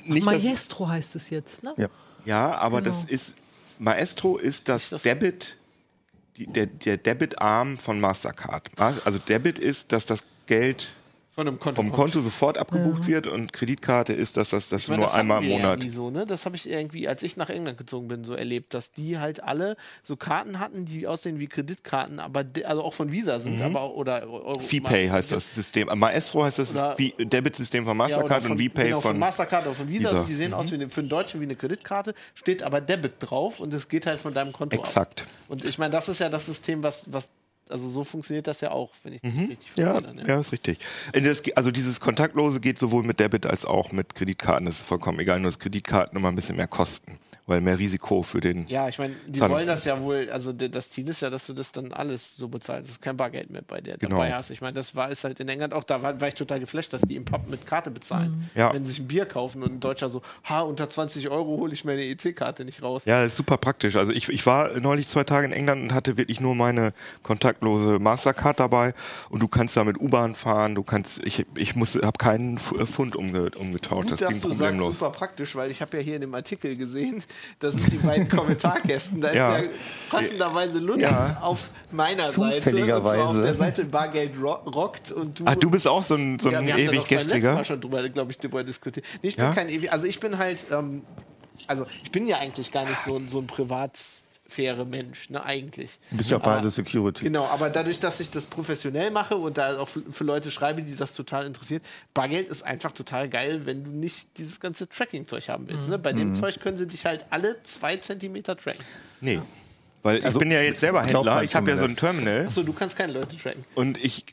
Nicht, dass, Maestro heißt es jetzt, ne? Ja. Ja, aber Genau. das ist Maestro ist das, das- Debit, die, der, der Debit-Arm von Mastercard. Also Debit ist, dass das Geld Von einem Konto. vom kommt. Konto sofort abgebucht wird und Kreditkarte ist, dass das, das Ich meine, nur das einmal im Monat. Ja nie so, ne? Das habe ich irgendwie, als ich nach England gezogen bin, so erlebt, dass die halt alle so Karten hatten, die aussehen wie Kreditkarten, aber de- also auch von Visa sind, aber auch, oder Euro. VPay heißt das System. Maestro heißt das Debit-System von Ja, Mastercard von, und VPay genau, von, von. Mastercard oder von Visa. Visa. Mhm. Die sehen aus wie eine, für einen Deutschen wie eine Kreditkarte, steht aber Debit drauf und es geht halt von deinem Konto Exakt. ab. Und ich meine, das ist ja das System, was, was also so funktioniert das ja auch, wenn ich das richtig Mhm. Ja, verstehe. ne? ja, ist richtig. Also dieses Kontaktlose geht sowohl mit Debit als auch mit Kreditkarten. Das ist vollkommen egal, nur dass Kreditkarten immer ein bisschen mehr kosten, weil mehr Risiko für den. Ja, ich meine, die wollen das ja wohl, also das Ziel ist ja, dass du das dann alles so bezahlst. Es ist kein Bargeld mehr bei dir Genau. dabei hast. Ich meine, das war ist halt in England auch, da war, war ich total geflasht, dass die im Pub mit Karte bezahlen. Ja. Wenn sie sich ein Bier kaufen und ein Deutscher so, ha, unter 20 Euro hole ich meine EC-Karte nicht raus. Ja, das ist super praktisch. Also ich, ich war neulich zwei Tage in England und hatte wirklich nur meine kontaktlose Mastercard dabei und du kannst damit U-Bahn fahren, du kannst, ich, ich muss, habe keinen Pfund umge, umgetauscht, Gut, das dass ging du sagst, problemlos. super praktisch, weil ich habe ja hier in dem Artikel gesehen, da sind die beiden Kommentarkästen. Da ist Ja. passenderweise Lutz Ja. auf meiner Zufälligerweise. Seite. Und zwar auf der Seite Bargeld ro rockt und du. Ah, du bist auch so ein, so ein ewig doch beim letzten Mal gestriger. schon drüber, glaube ich, drüber diskutiert. Nee, ich bin Ja? kein ewig, also ich bin halt, ähm, also ich bin ja eigentlich gar nicht so, ein- so ein privatsphäre Mensch, ne, eigentlich. Du bist ja der Security. Genau, aber dadurch, dass ich das professionell mache und da auch für für Leute schreibe, die das total interessiert, Bargeld ist einfach total geil, wenn du nicht dieses ganze Tracking-Zeug haben willst. Ne? Bei Mhm. dem Zeug können sie dich halt alle zwei Zentimeter tracken. Nee. Weil ich Also, bin ja jetzt selber Händler, ich habe ja so ein. Terminal Achso, du kannst keine Leute tracken. und ich,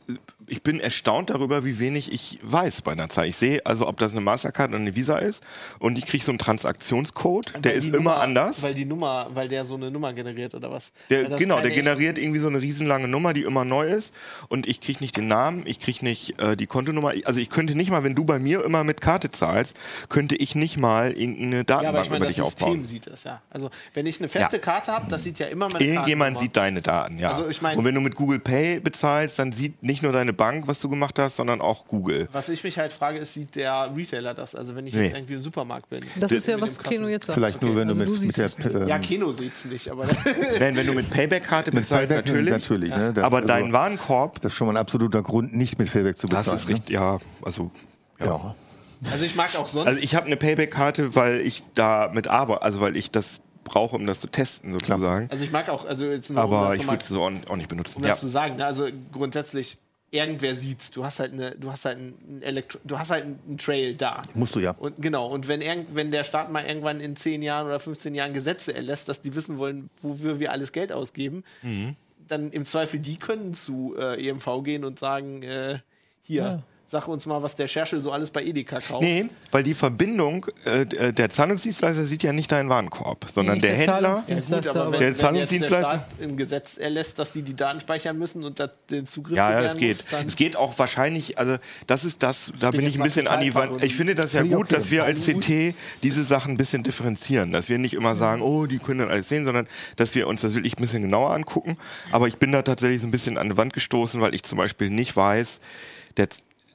ich bin erstaunt darüber, wie wenig ich weiß bei einer Zahl. Ich sehe also, ob das eine Mastercard oder eine Visa ist und ich kriege so einen Transaktionscode, der Weil ist die immer Nummer, anders. Weil die Nummer, weil der so eine Nummer generiert oder was? Der, das genau, der generiert irgendwie so eine riesenlange Nummer, die immer neu ist. Und ich kriege nicht den Namen, ich kriege nicht äh, die Kontonummer. Also ich könnte nicht mal, wenn du bei mir immer mit Karte zahlst, könnte ich nicht mal irgendeine Ja, Datenbank aber ich meine, über das dich System aufbauen. sieht das, ja. Also, wenn ich eine feste Ja. Karte habe, das sieht ja immer meine Irgendjemand Kartennummer. sieht deine Daten, ja. Also ich mein- Und wenn du mit Google Pay bezahlst, dann sieht nicht nur deine Bank, was du gemacht hast, sondern auch Google. Was ich mich halt frage, ist, sieht der Retailer das? Also, wenn ich Nee. jetzt irgendwie im Supermarkt bin. Das ist ja, Mit was Keno jetzt sagt. Vielleicht nur, wenn du Also mit, du mit siehst der ähm, Ja, Keno sieht es nicht, aber Nein, wenn du mit Payback-Karte mit bezahlst, Payback natürlich. natürlich ne? das, aber also, dein Warenkorb, Das ist schon mal ein absoluter Grund, nicht mit Payback zu das bezahlen. ist richtig, ja, also Ne? Ja. also ich mag auch sonst. Also ich habe eine Payback-Karte, weil ich da mit arbeite, also weil ich das brauche, um das zu testen sozusagen. Also ich mag auch, also jetzt nur, um Aber das ich würde es so auch auch nicht benutzen. um Ja. das zu sagen, ne? also grundsätzlich irgendwer sieht's. Du hast halt eine, du hast halt ein Elektro du hast halt einen Trail da. Musst du ja. Und genau, und wenn, irgend, wenn der Staat mal irgendwann in 10 Jahren oder 15 Jahren Gesetze erlässt, dass die wissen wollen, wofür wir alles Geld ausgeben, Mhm. dann im Zweifel die können zu äh, EMV gehen und sagen, äh, hier, Sag uns mal, was der Scherschel so alles bei Edeka kauft. Nee, weil die Verbindung, äh, d- der Zahlungsdienstleister sieht ja nicht deinen Warenkorb, sondern der der Händler. Ja, gut, Zahlungsdienstleister, aber wenn, Der wenn jetzt der Zahlungsdienstleister- Staat ein Gesetz erlässt, dass die die Daten speichern müssen und das, den Zugriff Ja, ja, es geht. muss, dann Es geht auch wahrscheinlich, also das ist das, da bin jetzt ich ein bisschen an die Wand. Ich finde das ja gut, okay. dass wir als CT diese Sachen ein bisschen differenzieren, dass wir nicht immer sagen, oh, die können dann alles sehen, sondern dass wir uns das wirklich ein bisschen genauer angucken. Aber ich bin da tatsächlich so ein bisschen an die Wand gestoßen, weil ich zum Beispiel nicht weiß, der,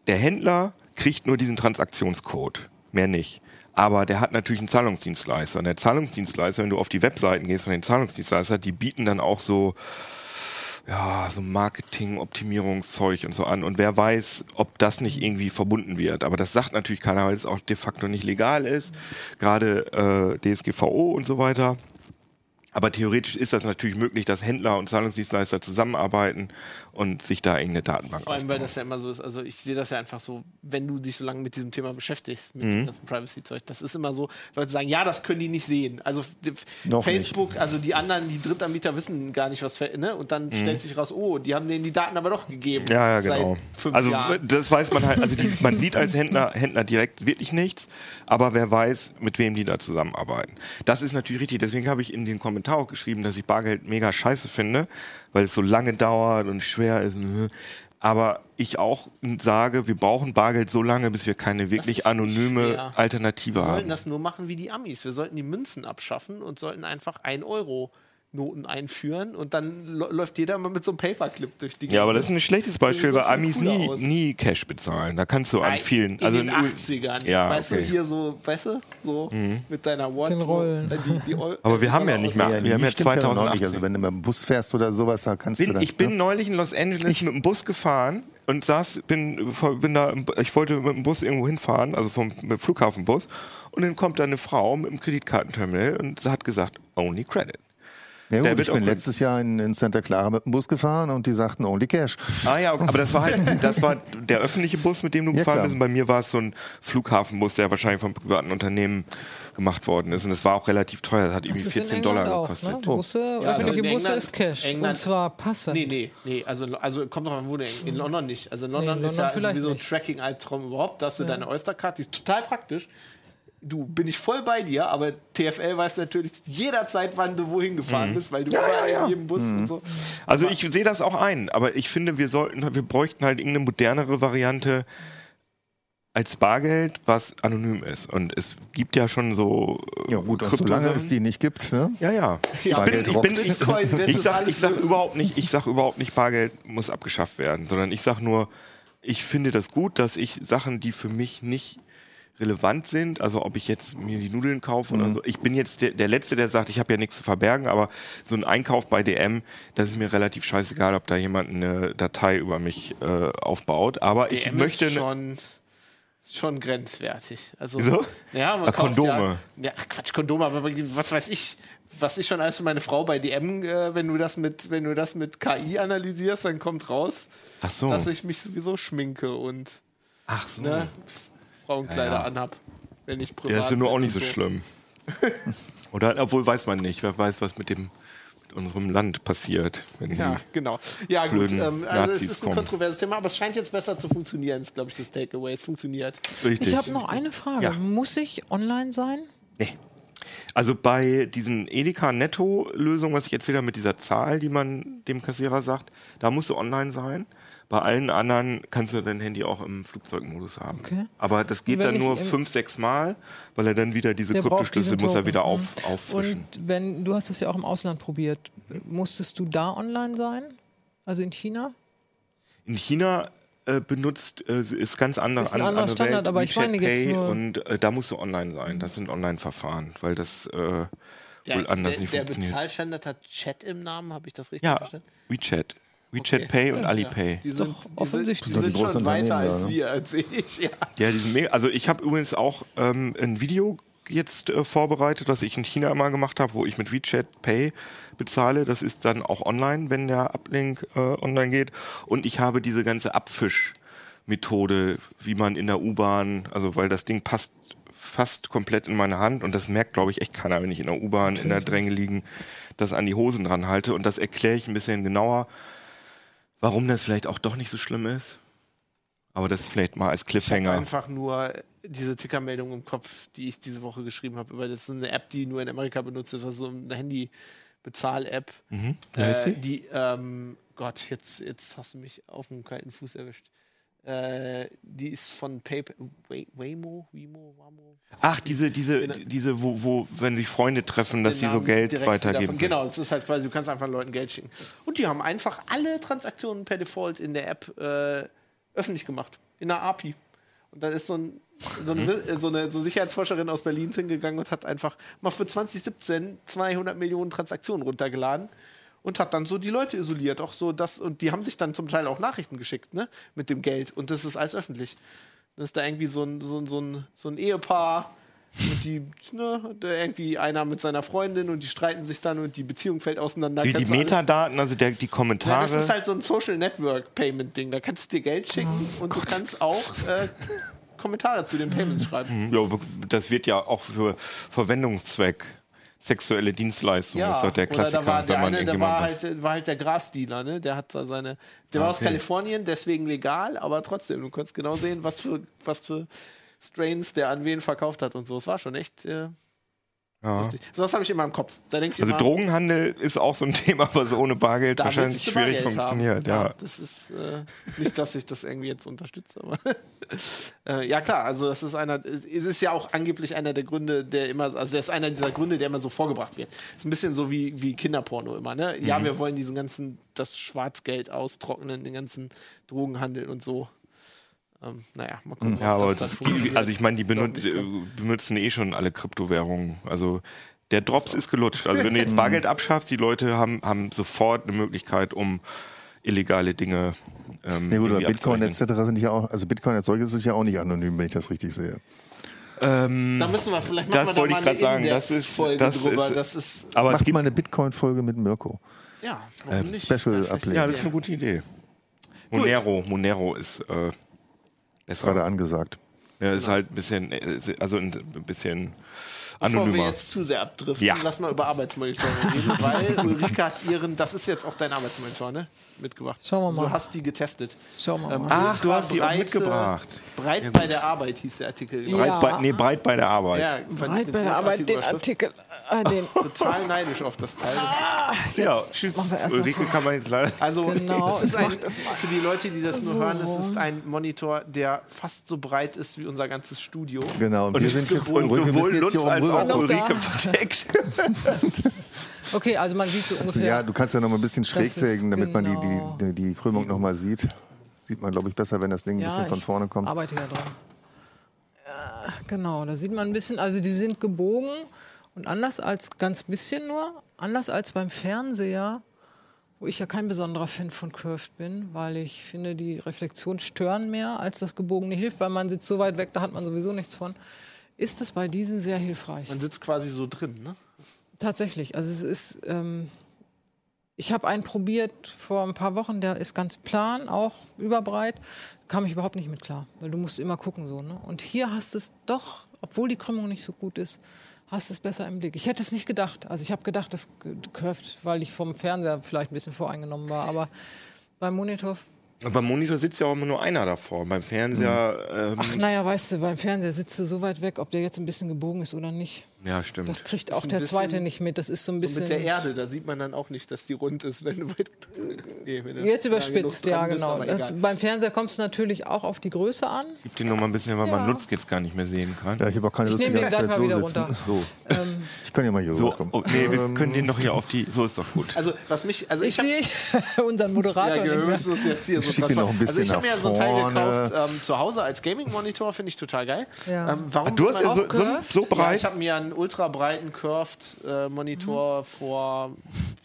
der Händler kriegt nur diesen Transaktionscode, mehr nicht. Aber der hat natürlich einen Zahlungsdienstleister. Und der Zahlungsdienstleister, wenn du auf die Webseiten gehst von den Zahlungsdienstleister, die bieten dann auch so ja, so Marketing, Optimierungszeug und so an. Und wer weiß, ob das nicht irgendwie verbunden wird. Aber das sagt natürlich keiner, weil es auch de facto nicht legal ist. Gerade äh, DSGVO und so weiter. Aber theoretisch ist das natürlich möglich, dass Händler und Zahlungsdienstleister zusammenarbeiten und sich da irgendeine Datenbank Vor allem, weil das ja immer so ist. Also ich sehe das ja einfach so, wenn du dich so lange mit diesem Thema beschäftigst, mit Mhm. dem ganzen Privacy-Zeug, das ist immer so, Leute sagen, ja, das können die nicht sehen. Also Noch Facebook, also die anderen, die Drittanbieter wissen gar nicht, was, ne? Und dann stellt sich raus, oh, die haben denen die Daten aber doch gegeben. Mhm. Ja, ja, seit genau. fünf Also Jahren. das weiß man halt, also die, man sieht als Händler, Händler direkt wirklich nichts, aber wer weiß, mit wem die da zusammenarbeiten. Das ist natürlich richtig, deswegen habe ich in den Kommentar auch geschrieben, dass ich Bargeld mega scheiße finde, weil es so lange dauert und schwer ist. Aber ich auch sage, wir brauchen Bargeld so lange, bis wir keine wirklich anonyme schwer. Alternative Wir sollten haben. das nur machen wie die Amis. Wir sollten die Münzen abschaffen und sollten einfach 1 Euro Noten einführen und dann läuft jeder mal mit so einem Paperclip durch die Ja, aber das ist ein schlechtes Beispiel, weil Amis nie, aus. nie Cash bezahlen. Da kannst du an vielen, in also den 80ern. Ja, weißt okay. Mhm. du, hier so, weißt du, so mit deiner Watch. Den Rollen. Äh, die, die Aber wir haben ja Rolle nicht mehr- wir haben ja stimmt noch 2018. nicht. Also wenn du mit dem Bus fährst oder sowas, da kannst du bin, dann, ich bin ne? neulich in Los Angeles mit dem Bus gefahren und saß, bin, bin da, im- ich wollte mit dem Bus irgendwo hinfahren, also vom Flughafenbus, und dann kommt da eine Frau mit dem Kreditkartenterminal und sie hat gesagt, only credit. Ja, Der gut, wird ich bin letztes Jahr in, in Santa Clara mit dem Bus gefahren und die sagten only cash. Ah ja, okay, aber das war halt, das war der öffentliche Bus, mit dem du Ja, gefahren klar. bist. Und bei mir war es so ein Flughafenbus, der wahrscheinlich vom privaten Unternehmen gemacht worden ist. Und das war auch relativ teuer. Das hat Das irgendwie ist in 14 England Dollar auch, gekostet. ne? Busse, Ja, also öffentliche in Busse England- ist Cash. England- und zwar passend. Nee, nee, nee. Also, also kommt drauf an, wo du in, in London nicht. Also in London in ist London ja vielleicht sowieso ein. Tracking-Albtraum überhaupt. Da hast du deine Oyster-Card, die ist total praktisch. Du, bin ich voll bei dir, aber TFL weiß natürlich jederzeit, wann du wohin gefahren bist, weil du überall in jedem Bus und so. Also ich sehe das auch ein, aber ich finde, wir sollten, wir bräuchten halt irgendeine modernere Variante als Bargeld, was anonym ist. Und es gibt ja schon so äh, Ja gut, und solange es die nicht gibt, ne? Ja, ja. Ja, ich bin, Bargeld ich, bin, ich, wird ich sag, ich sag überhaupt nicht, ich sag überhaupt nicht, Bargeld muss abgeschafft werden, sondern ich sag nur, ich finde das gut, dass ich Sachen, die für mich nicht relevant sind, also ob ich jetzt mir die Nudeln kaufe oder so. Ich bin jetzt der, der Letzte, der sagt, ich habe ja nichts zu verbergen, aber so ein Einkauf bei DM, das ist mir relativ scheißegal, ob da jemand eine Datei über mich äh, aufbaut. Aber ich DM möchte ist ne- schon, schon grenzwertig. Also, Wieso? Ja, man Ah, kauft Kondome. Ja, ja, ach Quatsch, Kondome, aber was weiß ich. Was ich schon alles für meine Frau bei DM, äh, wenn du das mit, wenn du das mit KI analysierst, dann kommt raus, so. dass ich mich sowieso schminke und Ach so. ne, Frauenkleider Ja, ja. anhab, wenn ich privat. Ja, ist ja nur auch nicht und so schlimm. Oder obwohl weiß man nicht, wer weiß, was mit dem mit unserem Land passiert, wenn Ja, genau. Ja, gut. Ähm, also es Nazis ist ein kommen. kontroverses Thema, aber es scheint jetzt besser zu funktionieren, ist, glaube ich, das Takeaway. Es funktioniert. richtig. Ich habe noch eine Frage. Ja. Muss ich online sein? Nee. Also bei diesen Edeka Netto-Lösungen, was ich erzählt habe mit dieser Zahl, die man dem Kassierer sagt, da musst du online sein. Bei allen anderen kannst du dein Handy auch im Flugzeugmodus haben. Okay. Aber das geht dann ich nur im- fünf, sechs Mal, weil er dann wieder diese Der Kryptoschlüssel muss er wieder auf, Mhm. auffrischen. Und wenn du hast das ja auch im Ausland probiert, musstest du da online sein? Also in China? In China äh, benutzt, äh, ist ganz andere, Ist ein an- anderer andere Standard, Welt, aber ich WeChat meine jetzt Pay nur- und äh, da musst du online sein. Das sind Online-Verfahren, weil das äh, wohl anders der, nicht der funktioniert. Bezahlstandard hat Chat im Namen, habe ich das richtig Ja, verstanden? WeChat. WeChat Okay. Pay und Ja, Alipay. Die sind, doch die offensichtlich. sind, die Die sind schon weiter als wir, als ich. Ja. Ja, die sind mega. Also ich habe übrigens auch ähm, ein Video jetzt äh, vorbereitet, was ich in China mal gemacht habe, wo ich mit WeChat Pay bezahle. Das ist dann auch online, wenn der Uplink äh, online geht. Und ich habe diese ganze Abfischmethode, wie man in der U-Bahn, also weil das Ding passt fast komplett in meine Hand und das merkt, glaube ich, echt keiner, wenn ich in der U-Bahn in der Dränge liegen, das an die Hosen dran halte. Und das erkläre ich ein bisschen genauer, warum das vielleicht auch doch nicht so schlimm ist. Aber das vielleicht mal als Ich habe Cliffhanger. einfach nur diese Tickermeldung im Kopf, die ich diese Woche geschrieben habe. Über das ist eine App, die nur in Amerika benutzt wird, was so eine Handy-Bezahl-App. Mhm. Äh, die? die, ähm, Gott, jetzt, jetzt hast du mich auf dem kalten Fuß erwischt. Äh, die ist von PayPal. Way- Waymo? Waymo? Wamo? Ach, diese, diese, Genau. diese, wo, wo, wenn sich Freunde treffen, dass sie so Geld weitergeben. Genau, das ist halt quasi, du kannst einfach Leuten Geld schicken. Und die haben einfach alle Transaktionen per Default in der App äh, öffentlich gemacht. In der API. Und dann ist so, ein, so, eine, äh, so eine so Sicherheitsforscherin aus Berlin hingegangen und hat einfach mal für 2017 200 Millionen Transaktionen runtergeladen und hat dann so die Leute isoliert. Auch so das, und die haben sich dann zum Teil auch Nachrichten geschickt, ne? Mit dem Geld. Und das ist alles öffentlich. Dann ist da irgendwie so ein, so ein, so ein, so ein Ehepaar. Und die, ne, da irgendwie einer mit seiner Freundin und die streiten sich dann und die Beziehung fällt auseinander. Wie die du alles- Metadaten, also der, die ja, Kommentare. das ist halt so ein Social Network Payment Ding. Da kannst du dir Geld schicken und du kannst auch äh, Kommentare zu den Payments schreiben. ja, das wird ja auch für Verwendungszweck. Sexuelle Dienstleistung ist doch der oder Klassiker, da war der eine, der war halt, war halt der Grasdealer, ne? Der hat da seine, der war aus okay. Kalifornien, deswegen legal, aber trotzdem, du konntest genau sehen, was für, was für Strains der an wen verkauft hat und so. Es war schon echt äh, ja. lustig. So was habe ich immer im Kopf. Also immer, Drogenhandel ist auch so ein Thema, was ohne Bargeld wahrscheinlich schwierig Bargeld funktioniert. Haben. Ja. das ist äh, nicht, dass ich das irgendwie jetzt unterstütze, aber äh, ja klar, also das ist einer, es ist ja auch angeblich einer der Gründe, der immer, also der ist einer dieser Gründe, der immer so vorgebracht wird. Ist ein bisschen so wie, wie Kinderporno immer, ne? Mhm. Ja, wir wollen diesen ganzen, das Schwarzgeld austrocknen, den ganzen Drogenhandel und so. Ähm, naja, mal gucken. Ja, ob aber das das, also ich meine, die benut äh, benutzen eh schon alle Kryptowährungen. Also der Drops ist gelutscht. Also wenn du jetzt Bargeld abschaffst, die Leute haben, haben sofort eine Möglichkeit, um illegale Dinge ähm, Ja gut, aber Bitcoin etc. sind ja auch, also Bitcoin als solches ist ja auch nicht anonym, wenn ich das richtig sehe. Ähm, da müssen wir vielleicht das machen wir da wollte mal ich grad eine sagen, das ist- Folge das drüber. ist- das ist aber Macht mal eine Bitcoin-Folge mit Mirko. ja, warum nicht? Special Ablegen. ja, das ist eine gute Idee. Monero, Monero ist äh, besser. Gerade angesagt. Ja, ist halt ein bisschen, äh, also ein bisschen Bevor wir anonymer. jetzt zu sehr abdriften, Ja. lass mal über Arbeitsmonitore reden, weil Ulrike hat ihren, das ist jetzt auch dein Arbeitsmonitor, ne? Mitgebracht. Schauen wir mal. Du hast die getestet. Schauen wir Ähm, mal. Ach, du hast die auch mitgebracht. Breit bei der Arbeit hieß der Artikel. Ja. Breit bei, nee, breit bei der Arbeit. Ja, Breit bei der Arbeit den. Artikel. Äh, den. Total neidisch auf das Teil. Das ist, Ja, tschüss. machen wir erst mal Ulrike kann man jetzt leider. also, Genau, ist ich ein, für die Leute, die das nur so hören, es ist ein Monitor, der fast so breit ist wie unser ganzes Studio. Genau, und, wir sind jetzt und wir müssen sowohl jetzt Lutz hier als auch Ulrike da. verdeckt. Okay, also man sieht so ungefähr. Ja, du kannst ja noch mal ein bisschen schräg sägen, damit man genau. die, die, die, die Krümmung noch mal sieht. Sieht man, glaube ich, besser, wenn das Ding ein Ja, bisschen von ich vorne kommt. arbeite ja dran. Ja, genau, da sieht man ein bisschen, also die sind gebogen und anders als, ganz bisschen nur, anders als beim Fernseher, wo ich ja kein besonderer Fan von Curved bin, weil ich finde, die Reflexionen stören mehr, als das gebogene hilft, weil man sitzt so weit weg, da hat man sowieso nichts von, ist es bei diesen sehr hilfreich. Man sitzt quasi so drin, ne? Tatsächlich. Also es ist, ähm, ich habe einen probiert vor ein paar Wochen, der ist ganz plan, auch überbreit. Kam ich überhaupt nicht mit klar, weil du musst immer gucken so. Ne? Und hier hast du es doch, obwohl die Krümmung nicht so gut ist, hast du es besser im Blick. Ich hätte es nicht gedacht. Also ich habe gedacht, das curved, weil ich vom Fernseher vielleicht ein bisschen voreingenommen war. Aber beim Monitor Beim Monitor sitzt ja auch immer nur einer davor. Beim Fernseher, ähm, Ach, naja, weißt du, beim Fernseher sitzt du so weit weg, ob der jetzt ein bisschen gebogen ist oder nicht. Ja, stimmt. Das kriegt ist auch der bisschen zweite nicht mit. Das ist so ein So bisschen. mit der Erde, da sieht man dann auch nicht, dass die rund ist, wenn du weit. Nee, wenn du Jetzt überspitzt, ja, genau. Das, beim Fernseher kommt es natürlich auch auf die Größe an. Gib den noch mal ein bisschen, weil man Ja. Lutz jetzt gar nicht mehr sehen kann. Ja, ich habe auch keine Ich Lust, die ganze Zeit so wieder sitzen. runter. So, Ich kann ja mal hier so rüberkommen. oh, nee, wir Ähm, können den noch hier auf die. So ist doch gut. Also, was mich. Also Ich sehe unseren Moderator Ja, wir müssen uns jetzt hier so transformieren. noch ein bisschen Also ich habe mir ja so ein Teil nach vorne. gekauft ähm, zu Hause als Gaming-Monitor, finde ich total geil. Ja. Ähm, warum du hast man ja so, auch- so, so breit. ich habe mir einen ultra breiten Curved-Monitor vor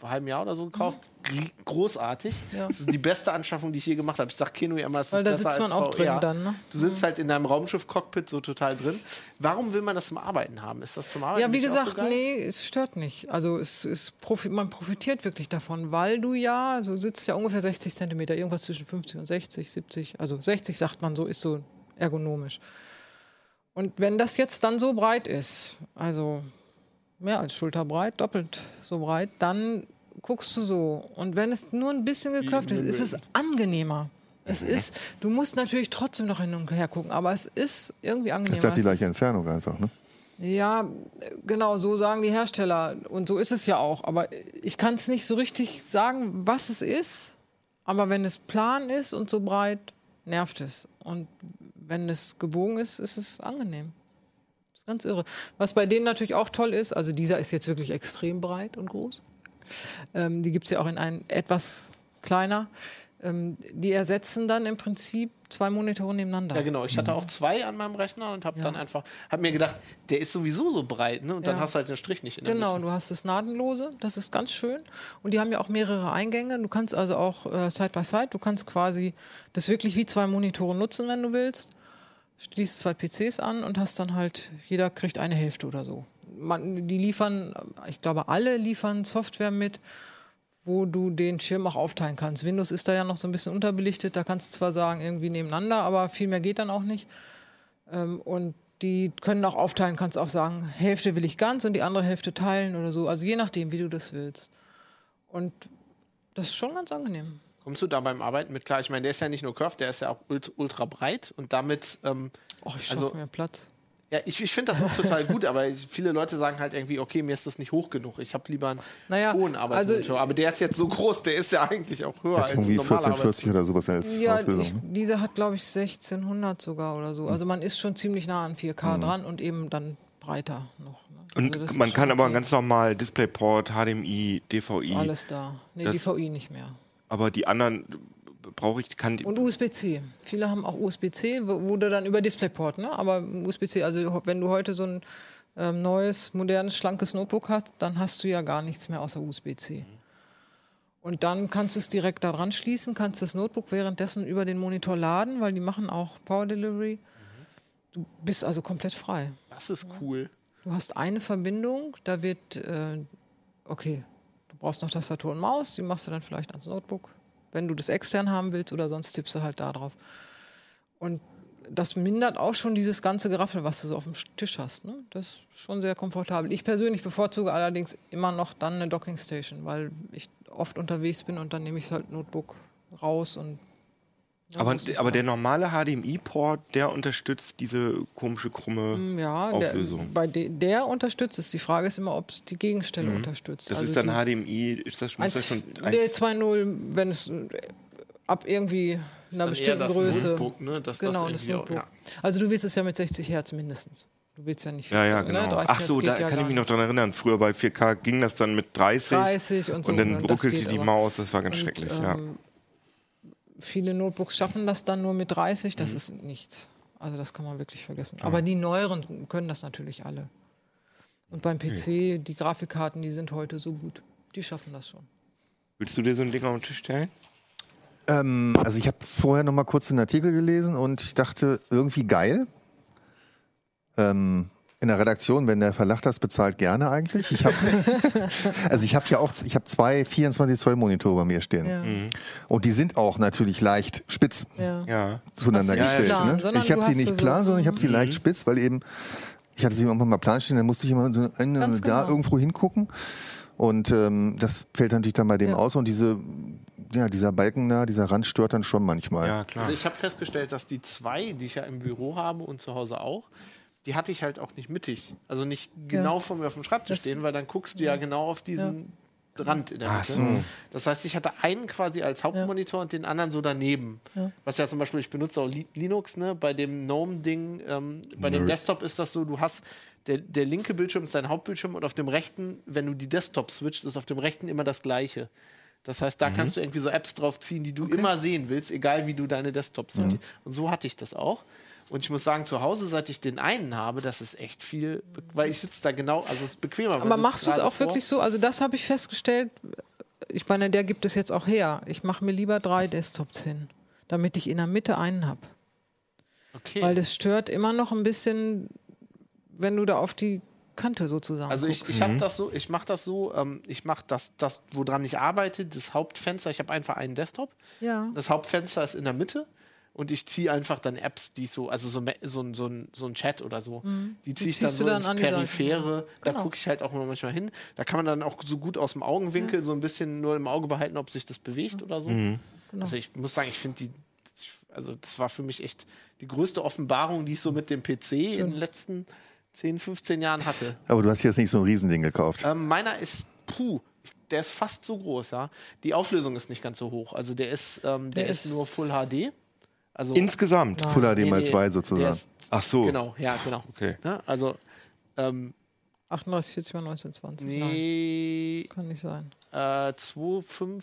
einem halben Jahr oder so gekauft. Gr- Großartig. Ja. Das ist die beste Anschaffung, die ich je gemacht habe. Ich sag Keno ja immer, es ist Weil da besser sitzt man als auch drin VR. dann, ne? Du sitzt halt in deinem Raumschiff-Cockpit so total drin. Warum will man das zum Arbeiten haben? Ist das zum Arbeiten Ja, wie gesagt, so nee, es stört nicht. Also es, es profi man profitiert wirklich davon, weil du ja, so sitzt ja ungefähr 60 Zentimeter, irgendwas zwischen 50 und 60, 70, also 60 sagt man so, ist so ergonomisch. Und wenn das jetzt dann so breit ist, also mehr als schulterbreit, doppelt so breit, dann guckst du so. Und wenn es nur ein bisschen gekürft ist, ist es angenehmer. Es ist, du musst natürlich trotzdem noch hin und her gucken, aber es ist irgendwie angenehm. Das bleibt die gleiche Entfernung einfach, ne? Ja, genau, so sagen die Hersteller. Und so ist es ja auch. Aber ich kann es nicht so richtig sagen, was es ist. Aber wenn es plan ist und so breit, nervt es. Und wenn es gebogen ist, ist es angenehm. Das ist ganz irre. Was bei denen natürlich auch toll ist, also dieser ist jetzt wirklich extrem breit und groß. Ähm, die gibt es ja auch in ein etwas kleiner. Ähm, die ersetzen dann im Prinzip zwei Monitore nebeneinander. Ja, genau. Ich hatte auch zwei an meinem Rechner und habe dann einfach, habe mir gedacht, der ist sowieso so breit, ne? Und dann Ja. hast du halt den Strich nicht in der Genau, Mitte. du hast das Nadelose, das ist ganz schön. Und die haben ja auch mehrere Eingänge. Du kannst also auch äh, Side by Side, du kannst quasi das wirklich wie zwei Monitore nutzen, wenn du willst. Schließt zwei PCs an und hast dann halt, jeder kriegt eine Hälfte oder so. Man, die liefern, ich glaube, alle liefern Software mit, wo du den Schirm auch aufteilen kannst. Windows ist da ja noch so ein bisschen unterbelichtet, da kannst du zwar sagen, irgendwie nebeneinander, aber viel mehr geht dann auch nicht. Ähm, und die können auch aufteilen, kannst auch sagen, Hälfte will ich ganz und die andere Hälfte teilen oder so. Also je nachdem, wie du das willst. Und das ist schon ganz angenehm. Kommst du da beim Arbeiten mit klar? Ich meine, der ist ja nicht nur curved, der ist ja auch ult- ultra breit und damit, ähm, Oh, ich schaffe Also- mir Platz. Ja, ich, ich finde das auch total gut, aber ich- viele Leute sagen halt irgendwie, okay, mir ist das nicht hoch genug. Ich habe lieber einen Naja, hohen Arbeitsmonitor. also- aber der ist jetzt so groß, der ist ja eigentlich auch höher als ein irgendwie normaler 1440 oder sowas als Ja, ich, ne? diese hat, glaube ich, 1600 sogar oder so. Also man ist schon ziemlich nah an 4K dran und eben dann breiter noch. Ne? Und Also ist man kann aber okay. ganz normal DisplayPort, HDMI, DVI, Ist alles da. Nee, Das- DVI nicht mehr. aber die anderen brauche ich, kann die, Und USB-C. Viele haben auch USB-C, wo, wo du dann über DisplayPort, ne? Aber USB-C, also wenn du heute so ein ähm, neues, modernes, schlankes Notebook hast, dann hast du ja gar nichts mehr außer USB-C. Und dann kannst du es direkt daran schließen, kannst das Notebook währenddessen über den Monitor laden, weil die machen auch Power Delivery. Du bist also komplett frei. Das ist cool. Du hast eine Verbindung, da wird, äh, okay, du brauchst noch Tastatur und Maus, die machst du dann vielleicht ans Notebook, wenn du das extern haben willst oder sonst tippst du halt da drauf. Und das mindert auch schon dieses ganze Geraffel, was du so auf dem Tisch hast. Ne? Das ist schon sehr komfortabel. Ich persönlich bevorzuge allerdings immer noch dann eine Dockingstation, weil ich oft unterwegs bin und dann nehme ich halt Notebook raus und aber, aber der normale HDMI-Port, der unterstützt diese komische, krumme ja, der, Auflösung. bei de, der unterstützt es. Die Frage ist immer, ob es die Gegenstelle unterstützt. Das Also ist dann die- HDMI, ist das, muss das schon Nee, 2.0, wenn es äh, ab irgendwie einer bestimmten das Größe. Notebook, ne? Dass Genau, das das irgendwie auch- Notebook. Also du willst es ja mit 60 Hertz mindestens. Du willst ja nicht Ja, ja, ne, genau. 30 Ach Hertz so, da ja kann ich mich noch dran erinnern. Früher bei 4K ging das dann mit 30. 30 und so. und dann ne, das ruckelte die aber. Maus, das war ganz Und, schrecklich. ja. Viele Notebooks schaffen das dann nur mit 30, Mhm. das ist nichts. Also das kann man wirklich vergessen. Aber die neueren können das natürlich alle. Und beim PC, die Grafikkarten, die sind heute so gut. Die schaffen das schon. Willst du dir so ein Ding auf den Tisch stellen? Ähm, also ich habe vorher noch mal kurz den Artikel gelesen und ich dachte, irgendwie geil. Ähm, in der Redaktion, wenn der Verlag das bezahlt, gerne eigentlich. Ich hab, also ich habe ja auch, ich habe zwei 24 Zoll Monitore bei mir stehen. Ja. Und die sind auch natürlich leicht spitz Ja. Zueinander Hast du nicht gestellt. plan, ne? Ich habe sie hast nicht so- plan, sondern ich habe sie leicht spitz, weil eben, ich hatte sie irgendwann mal plan stehen, dann musste ich immer so eine, da genau. irgendwo hingucken. Und ähm, das fällt natürlich dann bei dem Ja. aus und diese, ja, dieser Balken da, dieser Rand stört dann schon manchmal. Ja, klar. Also ich habe festgestellt, dass die zwei, die ich ja im Büro habe und zu Hause auch, die hatte ich halt auch nicht mittig. Also nicht genau vor mir auf dem Schreibtisch Das- stehen, weil dann guckst du ja genau auf diesen Rand in der Mitte. so. Das heißt, ich hatte einen quasi als Hauptmonitor und den anderen so daneben. Was ja zum Beispiel, ich benutze auch Li Linux, ne? bei dem GNOME-Ding, ähm, bei dem Nerd. Desktop ist das so, du hast der, der linke Bildschirm ist dein Hauptbildschirm und auf dem rechten, wenn du die Desktop switcht, ist auf dem rechten immer das gleiche. Das heißt, da Mhm. kannst du irgendwie so Apps drauf ziehen, die du immer sehen willst, egal wie du deine Desktops Mhm. sortierst. Und so hatte ich das auch. Und ich muss sagen, zu Hause, seit ich den einen habe, das ist echt viel, weil ich sitze da genau, also es ist bequemer. Aber machst du es auch vor. wirklich so? Also das habe ich festgestellt. Ich meine, der gibt es jetzt auch her. Ich mache mir lieber drei Desktops hin, damit ich in der Mitte einen habe. Okay. Weil das stört immer noch ein bisschen, wenn du da auf die Kante sozusagen Also ich, ich habe das so, ich mache das so, ähm, ich mache das, das, woran ich arbeite, das Hauptfenster, ich habe einfach einen Desktop. Ja. Das Hauptfenster ist in der Mitte und ich ziehe einfach dann Apps, die ich so, also so, so, ein- so, ein- so ein Chat oder so, die ziehe ich dann so dann ins an die Seite. Periphere. Da Genau. gucke ich halt auch immer manchmal hin. Da kann man dann auch so gut aus dem Augenwinkel so ein bisschen nur im Auge behalten, ob sich das bewegt oder so. Genau. Also ich muss sagen, ich finde die Also das war für mich echt die größte Offenbarung, die ich so mit dem PC in den letzten 10, 15 Jahren hatte. Aber du hast jetzt nicht so ein Riesending gekauft. Ähm, meiner ist, puh, der ist fast so groß, ja. Die Auflösung ist nicht ganz so hoch. Also der ist, ähm, der, Der ist, ist- nur Full HD. Also Insgesamt. Full HD nee, mal nee, zwei der sozusagen. ist, Ach so. Genau, ja, genau. Okay. Ne? Also, ähm, 38, 40 mal 1920. Nein, nee, kann nicht sein. äh, 2,5,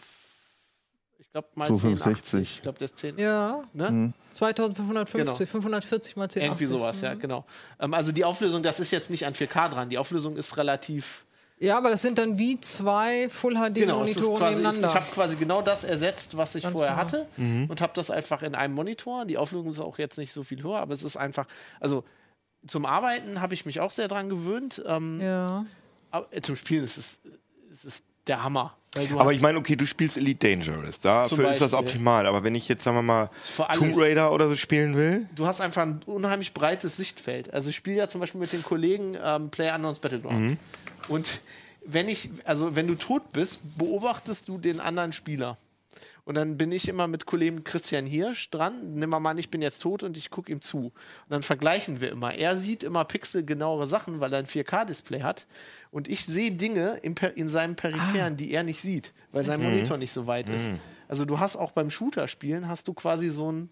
ich glaube mal 2,65. 1080. Ich glaube, der ist 10. Ja, Ne? Mhm. 2550, Genau. 540 mal 10. Irgendwie sowas, ja, genau. Ähm, also die Auflösung, das ist jetzt nicht an 4K dran. Die Auflösung ist relativ. Ja, aber das sind dann wie zwei Full Genau, es ist nebeneinander. ich habe quasi genau das ersetzt, was ich Ganz vorher genau. hatte und habe das einfach in einem Monitor. Die Auflösung ist auch jetzt nicht so viel höher, aber es ist einfach, also zum Arbeiten habe ich mich auch sehr dran gewöhnt. Ähm, ja. aber, äh, zum Spielen ist es, es ist der Hammer. Weil du Aber ich meine, okay, du spielst Elite Dangerous. Dafür ist das optimal. Aber wenn ich jetzt, sagen wir mal. Tomb Raider oder so spielen will, du hast einfach ein unheimlich breites Sichtfeld. Also ich spiele ja zum Beispiel mit den Kollegen ähm, Player Unknowns Battlegrounds. Und wenn ich, also wenn du tot bist, beobachtest du den anderen Spieler. Und dann bin ich immer mit Kollegen Christian Hirsch dran. Nimm mal an, ich bin jetzt tot und ich gucke ihm zu. Und dann vergleichen wir immer. Er sieht immer pixelgenauere Sachen, weil er ein 4K-Display hat. Und ich sehe Dinge Per- in seinem Peripheren, die er nicht sieht, weil sein Monitor nicht so weit ist. Also du hast auch beim Shooter-Spielen, hast du quasi so ein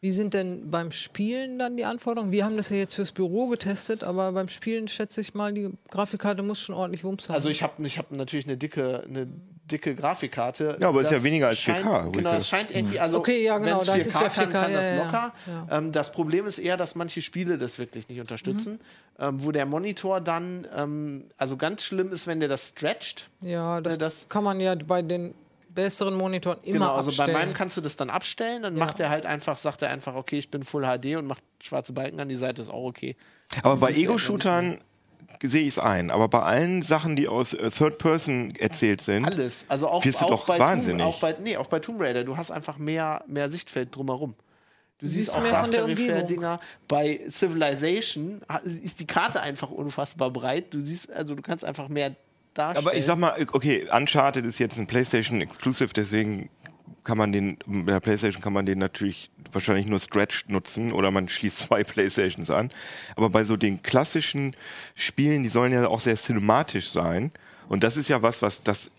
Wie sind denn beim Spielen dann die Anforderungen? Wir haben das ja jetzt fürs Büro getestet, aber beim Spielen schätze ich mal, die Grafikkarte muss schon ordentlich Wumms haben. Also ich habe ich hab natürlich eine dicke, eine dicke Grafikkarte. Ja, aber ist ja Das weniger als scheint, 4K, Genau, Rike. es scheint irgendwie, also Okay, ja, genau, wenn's das ist ja kann, 4K, kann das ja, ja, locker. ja. Ähm, das Problem ist eher, dass manche Spiele das wirklich nicht unterstützen, ähm, wo der Monitor dann, ähm, also ganz schlimm ist, wenn der das stretcht. ja, das, äh, das- kann man ja bei den besseren Monitoren immer Genau, also abstellen. bei meinem kannst du das dann abstellen, dann Ja. macht er halt einfach, sagt er einfach, okay, ich bin Full HD und macht schwarze Balken an die Seite, ist auch okay. Aber bei ist ja Ego-Shootern sehe ich es ein. Aber bei allen Sachen, die aus äh, Third Person erzählt sind, Alles. Also auch, Wirst du auch doch bei wahnsinnig. Tomb, auch bei, nee, auch bei Tomb Raider. Du hast einfach mehr, mehr Sichtfeld drumherum. Du siehst, siehst auch mehr von der Peripher-Dinger. Bei Civilization ist die Karte einfach unfassbar breit. Du siehst, also du kannst einfach mehr darstellen. aber ich sag mal, okay, Uncharted ist jetzt ein PlayStation Exclusive, deswegen kann man den, bei der PlayStation kann man den natürlich wahrscheinlich nur stretched nutzen oder man schließt zwei PlayStations an. Aber bei so den klassischen Spielen, die sollen ja auch sehr cinematisch sein. Und das ist ja was, was das,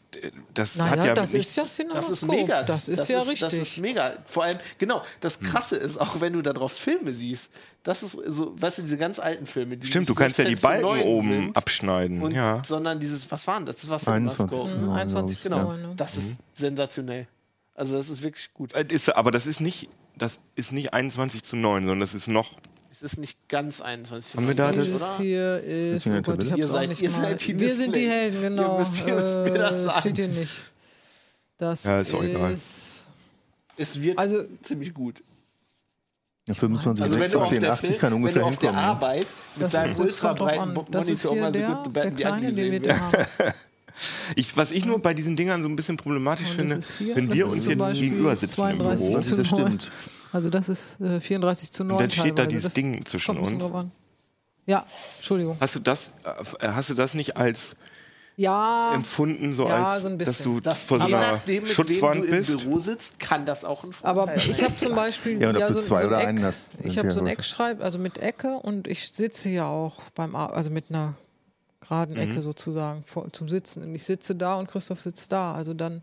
das naja, hat ja das nicht, ist ja das Cinemaskop. ist mega. Das ist ja richtig. Das ist mega. Vor allem, genau, das Krasse ist, auch wenn du da drauf Filme siehst, das ist so, weißt du, diese ganz alten Filme. Die Stimmt, du kannst ja die 16 zu Balken 9 oben sind, abschneiden. Und, ja. Sondern dieses, was waren das? Das war 21. Cinemascope. Mhm, Ja, 21 glaub ich, Genau, Genau. Ne? das ist sensationell. Also das ist wirklich gut. Äh, Ist, aber das ist nicht, das ist nicht 21 zu 9, sondern das ist noch. Es ist nicht ganz 21. Haben wir da das- Dieses hier ist, oh Gott, ich Ihr hab's auch seid- nicht ihr mal. seid die Wir sind die. Helden, Ihr genau. müsst- ihr müsst mir das Äh, sagen. Steht hier nicht. Das Ja, ist auch egal. ist, Es wird also ziemlich gut. Ja, 25, Also wenn du 60, auf der, 84 Film, kann wenn ungefähr du auf der hinkommen. ne? Arbeit mit deinem das ultra kommt drauf breiten an. Mo- Das ist Monitor hier mal so gut die wir sehen willst. Ich, was ich nur bei diesen Dingern so ein bisschen problematisch Und finde, das hier, wenn das wir uns jetzt gegenüber sitzen im 32 Büro, Das, zu das 9. stimmt. Also das ist äh, 34 zu 9. dann steht da dieses Das Ding zwischen uns. Ja, Entschuldigung. Hast du das, äh, hast du das nicht als Ja, empfunden, so Ja, als so ein dass du Das, vor so je einer nachdem, mit wem Schutzwand du im bist? Büro sitzt, kann das auch ein aber Vorteil sein. ich habe zum Beispiel Ja, und ob du so, zwei so oder ein einen Eck, hast, Ich habe ja so ein. Eckschreib, also mit Ecke und ich sitze ja auch beim, Ar- also mit einer geraden Mhm. Ecke sozusagen vor, zum Sitzen. Und ich sitze da und Christoph sitzt da. Also dann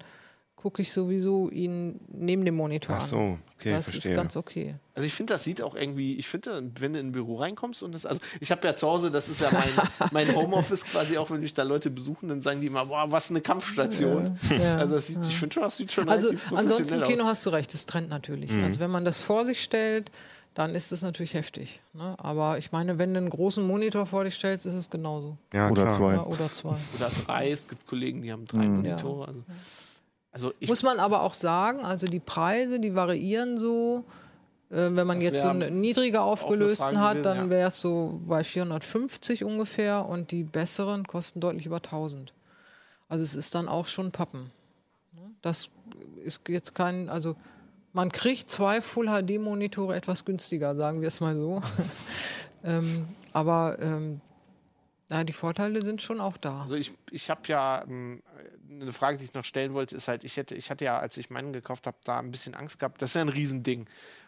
gucke ich sowieso ihn neben dem Monitor Ach an. so, okay, das verstehe. ist ganz okay. Also ich finde, das sieht auch irgendwie, ich finde, wenn du in ein Büro reinkommst und das, also ich habe ja zu Hause, das ist ja mein, mein Homeoffice quasi, auch wenn mich da Leute besuchen, dann sagen die immer, boah, was eine Kampfstation. Ja. Also das sieht, ich finde schon, das sieht schon Also relativ ansonsten Kino aus. hast du recht, es trennt natürlich. Mhm. Also wenn man das vor sich stellt, dann ist es natürlich heftig. Ne? Aber ich meine, wenn du einen großen Monitor vor dich stellst, ist es genauso. Ja, Oder klar. zwei. Ja, oder zwei. Oder drei, es gibt Kollegen, die haben drei Monitore. Also, also ich, Muss man aber auch sagen, also die Preise, die variieren so. Äh, wenn man Das jetzt so einen niedriger aufgelösten hat, gewesen, dann wäre es so bei 450 ungefähr und die besseren kosten deutlich über 1000. Also es ist dann auch schon Pappen. Ne? Das ist jetzt kein, also man kriegt zwei Full HD Monitore etwas günstiger, sagen wir es mal so. ähm, aber ähm, Ja, die Vorteile sind schon auch da. Also ich, ich habe ja ähm, eine Frage, die ich noch stellen wollte, ist halt, ich hätte, ich hatte ja, als ich meinen gekauft habe, da ein bisschen Angst gehabt. Das ist ja ein Riesending.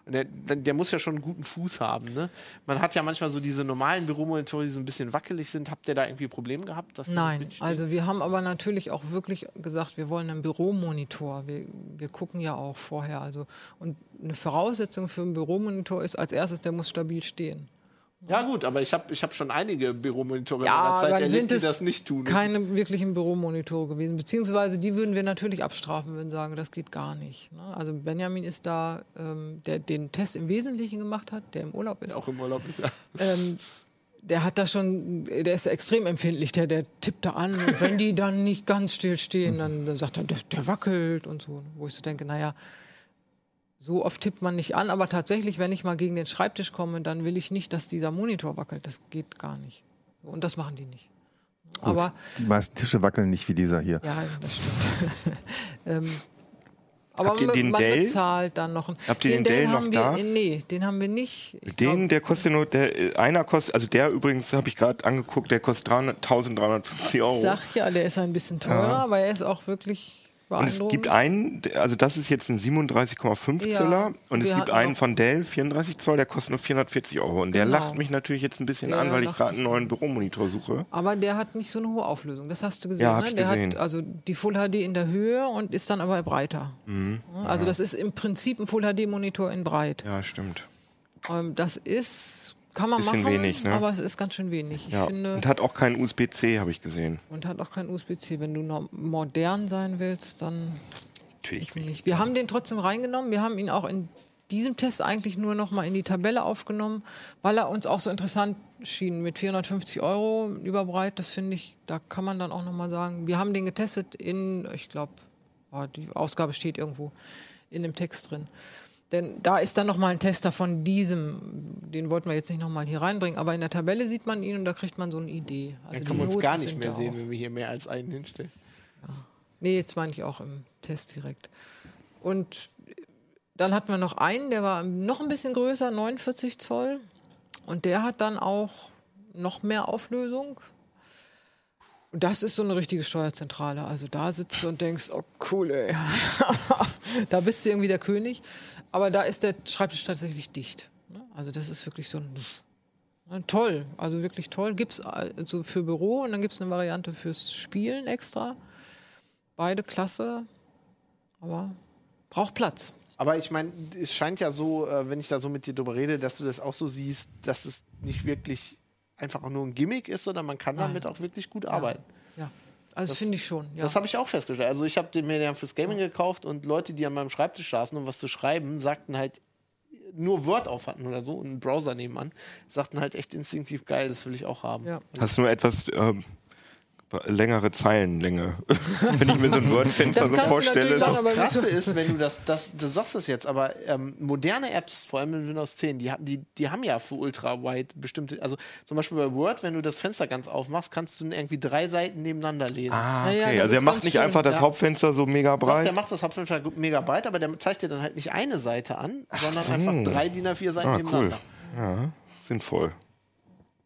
Der, der muss ja schon einen guten Fuß haben. Ne? Man hat ja manchmal so diese normalen Büromonitore, die so ein bisschen wackelig sind. Habt ihr da irgendwie Probleme gehabt? Nein, also wir haben aber natürlich auch wirklich gesagt, wir wollen einen Büromonitor. Wir, wir gucken ja auch vorher. Also, und eine Voraussetzung für einen Büromonitor ist als erstes, der muss stabil stehen. Ja gut, aber ich habe ich hab schon einige Büromonitore Ja, in meiner Zeit erlebt, die das nicht tun. keine wirklichen Büromonitore gewesen. Beziehungsweise die würden wir natürlich abstrafen, würden sagen, das geht gar nicht. ne? Also Benjamin ist da, ähm, der den Test im Wesentlichen gemacht hat, der im Urlaub ist. auch im Urlaub ist ja. Ähm, der hat da schon, der ist extrem empfindlich, der, der tippt da an und wenn die dann nicht ganz still stehen, dann, dann sagt er, der, der wackelt und so. Wo ich so denke, naja, so oft tippt man nicht an, aber tatsächlich, wenn ich mal gegen den Schreibtisch komme, dann will ich nicht, dass dieser Monitor wackelt. Das geht gar nicht. Und das machen die nicht. Aber Die meisten Tische wackeln nicht wie dieser hier. ja, das stimmt. ähm, aber Habt ihr den man Dell? bezahlt dann noch. einen- Habt ihr den Dell noch haben wir, da? Nee, den haben wir nicht. Ich Den, glaub- der kostet nur, der, äh, einer kostet, also der übrigens, habe ich gerade angeguckt, der kostet 300, 1350 Euro. Ich sag ja, der ist ein bisschen teurer, aber er ist auch wirklich Und es gibt einen, also das ist jetzt ein 37,5 Ja, Zöller und es gibt einen von Dell, 34 Zoll, der kostet nur 440 Euro. Und der Genau. lacht mich natürlich jetzt ein bisschen Der an, weil ich gerade einen neuen Büromonitor suche. aber der hat nicht so eine hohe Auflösung. Das hast du gesehen. Ja, ne? Der gesehen. hat also die Full HD in der Höhe und ist dann aber breiter. Mhm. Also das ist im Prinzip ein Full HD Monitor in breit. Ja, stimmt. Ähm, das ist kann man Bisschen machen, wenig, ne? aber es ist ganz schön wenig. Ich Ja. finde Und hat auch keinen USB-C, habe ich gesehen. und hat auch kein USB-C. Wenn du noch modern sein willst, dann Natürlich Ist nicht. Wir haben den trotzdem reingenommen. Wir haben ihn auch in diesem Test eigentlich nur noch mal in die Tabelle aufgenommen, weil er uns auch so interessant schien mit 450 Euro überbreit. Das finde ich, da kann man dann auch noch mal sagen. Wir haben den getestet in, ich glaube, die Ausgabe steht irgendwo in dem Text drin. Denn da ist dann noch mal ein Tester von diesem, den wollten wir jetzt nicht noch mal hier reinbringen, aber in der Tabelle sieht man ihn und da kriegt man so eine Idee. Also Dann können wir uns gar nicht mehr sehen, auch. wenn wir hier mehr als einen hinstellen. Nee, jetzt meine ich auch im Test direkt. Und dann hatten wir noch einen, der war noch ein bisschen größer, 49 Zoll. Und der hat dann auch noch mehr Auflösung. Und das ist so eine richtige Steuerzentrale. Also da sitzt du und denkst, oh cool, ey. da bist du irgendwie der König. Aber da ist der Schreibtisch tatsächlich dicht. ne? Also das ist wirklich so ein ja, Toll, also wirklich toll. Gibt es also für Büro und dann gibt es eine Variante fürs Spielen extra. Beide klasse, aber braucht Platz. Aber ich meine, es scheint ja so, äh, wenn ich da so mit dir drüber rede, dass du das auch so siehst, dass es nicht wirklich einfach nur ein Gimmick ist, sondern man kann damit auch wirklich gut arbeiten. Ja, also finde ich schon. Ja. Das habe ich auch festgestellt. Also ich habe den mir ja fürs Gaming gekauft und Leute, die an meinem Schreibtisch saßen, um was zu schreiben, sagten halt nur Word auf hatten oder so und einen Browser nebenan, sagten halt echt instinktiv geil, das will ich auch haben. ja. Hast nur etwas ähm, längere Zeilenlänge. Wenn ich mir so ein Word-Fenster Das so kannst du vorstelle. Das Krasse ist, wenn du das, das, du sagst das jetzt, aber ähm, moderne Apps, vor allem in Windows 10, die, haben- die, die haben ja für Ultra-Wide bestimmte, also zum Beispiel bei Word, wenn du das Fenster ganz aufmachst, kannst du irgendwie drei Seiten nebeneinander lesen. Ah, Ja, ja, okay. das also er macht nicht schön. einfach das Ja. Hauptfenster so mega Doch, breit. der macht das Hauptfenster mega breit, aber der zeigt dir dann halt nicht eine Seite an, sondern einfach drei DIN A4 Seiten ah, cool. nebeneinander. Ja, sinnvoll.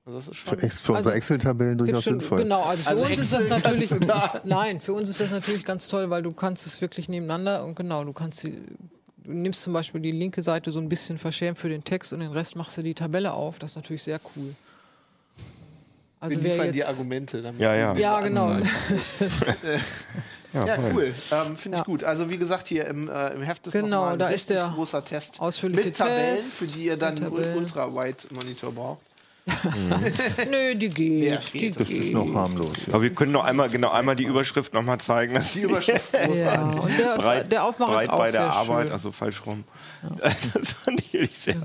Also das ist schon. Für, Ex- für unsere Also, Excel-Tabellen durchaus schon, sinnvoll. genau, also für Also uns ist das Excel natürlich. Nein, für uns ist das natürlich ganz toll, weil du kannst es wirklich nebeneinander und genau, du kannst die, du nimmst zum Beispiel die linke Seite so ein bisschen verschärft für den Text und den Rest machst du die Tabelle auf. Das ist natürlich sehr cool. Wir Also wer liefern die jetzt, Argumente. Damit Ja, ja. ja, genau. Ja, voll. cool. Ähm, Finde ich Ja. gut. Also wie gesagt, hier im, äh, im Heft ist Genau, ein da ist richtig der großer Test. ausführliche Mit Tabellen, Test, für die ihr dann einen. Ultra-Wide-Monitor braucht. Nö, die geht. Ja, die geht. Das ist noch harmlos. Ja. Aber wir können noch einmal, genau einmal die Überschrift noch mal zeigen. dass Die Überschrift ist großartig. Ja, und der, breit, der Aufmacher breit ist auch bei der sehr Arbeit, schön. also falsch rum. Das fand ich ehrlich sehr,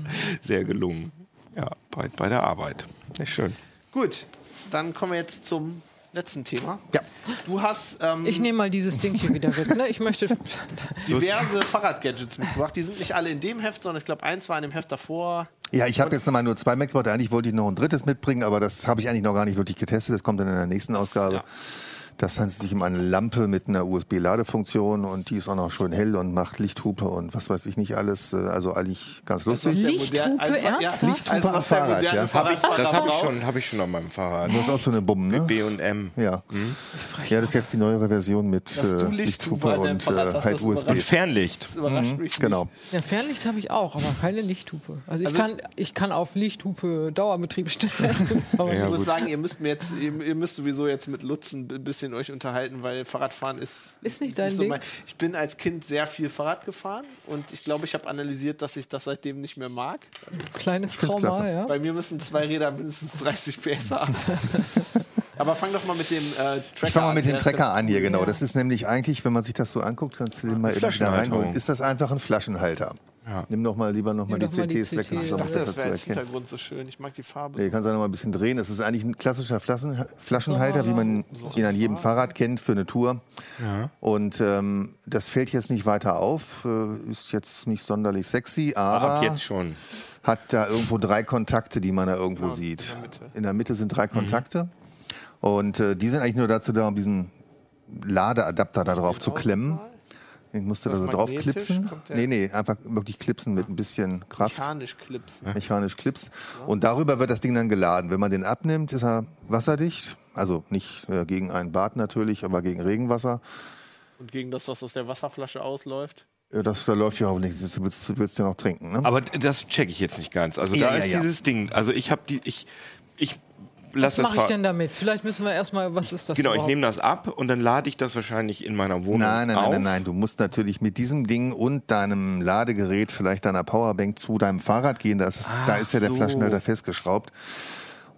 sehr gelungen. Ja, breit bei der Arbeit. Nicht schön. Gut, dann kommen wir jetzt zum letzten Thema. Ja. Du hast ähm, Ich nehme mal dieses Ding hier wieder weg. Ne? Ich möchte. diverse Fahrradgadgets mitgebracht. Die sind nicht alle in dem Heft, sondern ich glaube, eins war in dem Heft davor. Ja, ich habe jetzt nochmal nur zwei mitgebracht. Eigentlich wollte ich noch ein drittes mitbringen, aber das habe ich eigentlich noch gar nicht wirklich getestet. Das kommt dann in der nächsten Ausgabe. Ja. Das handelt sich um eine Lampe mit einer USB-Ladefunktion und die ist auch noch schön hell und macht Lichthupe und was weiß ich nicht alles. Äh, Also eigentlich ganz lustig. Lichthupe, als- ja, ernsthaft? Lichthupe Lichthupe am Fahrrad, moderne ja. Fahrradfahrer Das habe ich, schon- hab ich schon an meinem Fahrrad. Du hast auch so eine Bumm, ne? B und M. Ja. Ja, das ist jetzt die neuere Version mit äh, Lichthupe und Fahrrad äh, halt USB. Und Fernlicht. Das überrascht mich Genau. Ja, Fernlicht habe ich auch, aber keine Lichthupe. Also ich, Also- kann, ich kann auf Lichthupe Dauerbetrieb stellen. aber Ich Ja, muss gut. sagen, ihr müsst mir jetzt, ihr, ihr müsst sowieso jetzt mit Lutz ein bisschen euch unterhalten, weil Fahrradfahren ist. Ist nicht dein Ding? mein- Ich bin als Kind sehr viel Fahrrad gefahren und ich glaube, ich habe analysiert, dass ich das seitdem nicht mehr mag. kleines Trauma, klasse. ja. Bei mir müssen zwei Räder mindestens 30 PS haben. Aber fang doch mal mit dem äh, Tracker Ich fange mal mit an. dem ist ganz an hier, genau. Ja. Das ist nämlich eigentlich, wenn man sich das so anguckt, kannst du den mal eben wieder reinholen. Ist das einfach ein Flaschenhalter? Ja. Nimm doch mal lieber noch mal Nimm die doch mal die CTs weg, das CT, ist auch ja. Ich dachte, besser das zu wäre als erkennen. Hintergrund so schön. Ich mag die Farbe. Nee, kannst du noch mal ein bisschen drehen. Das ist eigentlich ein klassischer Flaschen, Flaschenhalter, wie man ihn an jedem Fahrrad kennt für eine Tour. Und ähm, das fällt jetzt nicht weiter auf, äh, ist jetzt nicht sonderlich sexy, aber Ab jetzt schon. hat da irgendwo drei Kontakte, die man da irgendwo Genau, in sieht. der Mitte. In der Mitte sind drei Kontakte. Und äh, die sind eigentlich nur dazu da, um diesen Ladeadapter da drauf zu klemmen. Ich musste da so drauf klipsen. Nee, nee, einfach wirklich klipsen mit ein bisschen Kraft. Mechanisch klipsen. Mechanisch Clips. Und darüber wird das Ding dann geladen. Wenn man den abnimmt, ist er wasserdicht. Also nicht äh, gegen ein Bad natürlich, aber gegen Regenwasser. Und gegen das, was aus der Wasserflasche ausläuft. Ja, Das verläuft ja auch nicht. Du willst, du willst ja noch trinken. Ne? Aber das checke ich jetzt nicht ganz. Also Ja, da ja, ist ja. dieses Ding. Also ich habe die, ich, ich Was lasse das mache ich denn damit? Vielleicht müssen wir erstmal, was ist das Genau, ich überhaupt? nehme das ab und dann lade ich das wahrscheinlich in meiner Wohnung Nein, nein, auf. nein, nein, nein. Du musst natürlich mit diesem Ding und deinem Ladegerät, vielleicht deiner Powerbank zu deinem Fahrrad gehen. Da ist, da ist ja der so. Flaschenhalter festgeschraubt.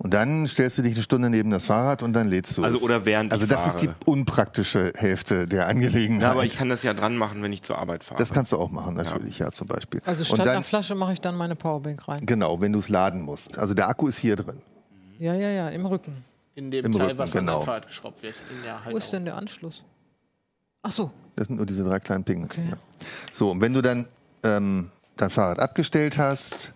Und dann stellst du dich eine Stunde neben das Fahrrad und dann lädst du Also es. oder während Also ich das ist die fahre. unpraktische Hälfte der Angelegenheit. Ja, aber ich kann das ja dran machen, wenn ich zur Arbeit fahre. das kannst du auch machen, natürlich, ja, zum Beispiel. Also statt einer dann, Flasche mache ich dann meine Powerbank rein. Genau, wenn du es laden musst. Also der Akku ist hier drin. Ja, ja, ja, im Rücken. In dem Im Teil, Rücken, was an genau. dein Fahrrad geschraubt wird. In der halt Wo ist auch. denn der Anschluss? Ach so, Das sind nur diese drei kleinen Pingen. Okay. Ja. So, und wenn du dann ähm, dein Fahrrad abgestellt hast,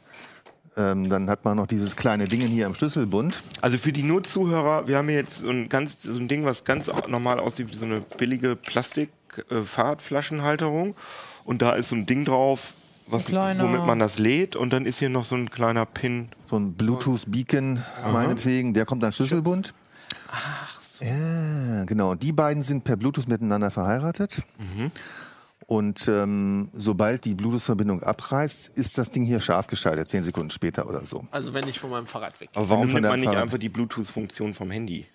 ähm, dann hat man noch dieses kleine Ding hier am Schlüsselbund. Also für die nur Zuhörer, wir haben hier jetzt so ein, ganz, so ein Ding, was ganz normal aussieht wie so eine billige Plastik-Fahrradflaschenhalterung. Und da ist so ein Ding drauf, was, womit man das lädt. Und dann ist hier noch so ein kleiner Pin. So ein Bluetooth-Beacon, meinetwegen, der kommt an Schlüsselbund. Ach so. Ja, genau. Und die beiden sind per Bluetooth miteinander verheiratet. Und ähm, sobald die Bluetooth-Verbindung abreißt, ist das Ding hier scharf geschaltet, zehn Sekunden später oder so. Also wenn ich von meinem Fahrrad weg. Aber warum nimmt man nicht Fahrrad- einfach die Bluetooth-Funktion vom Handy?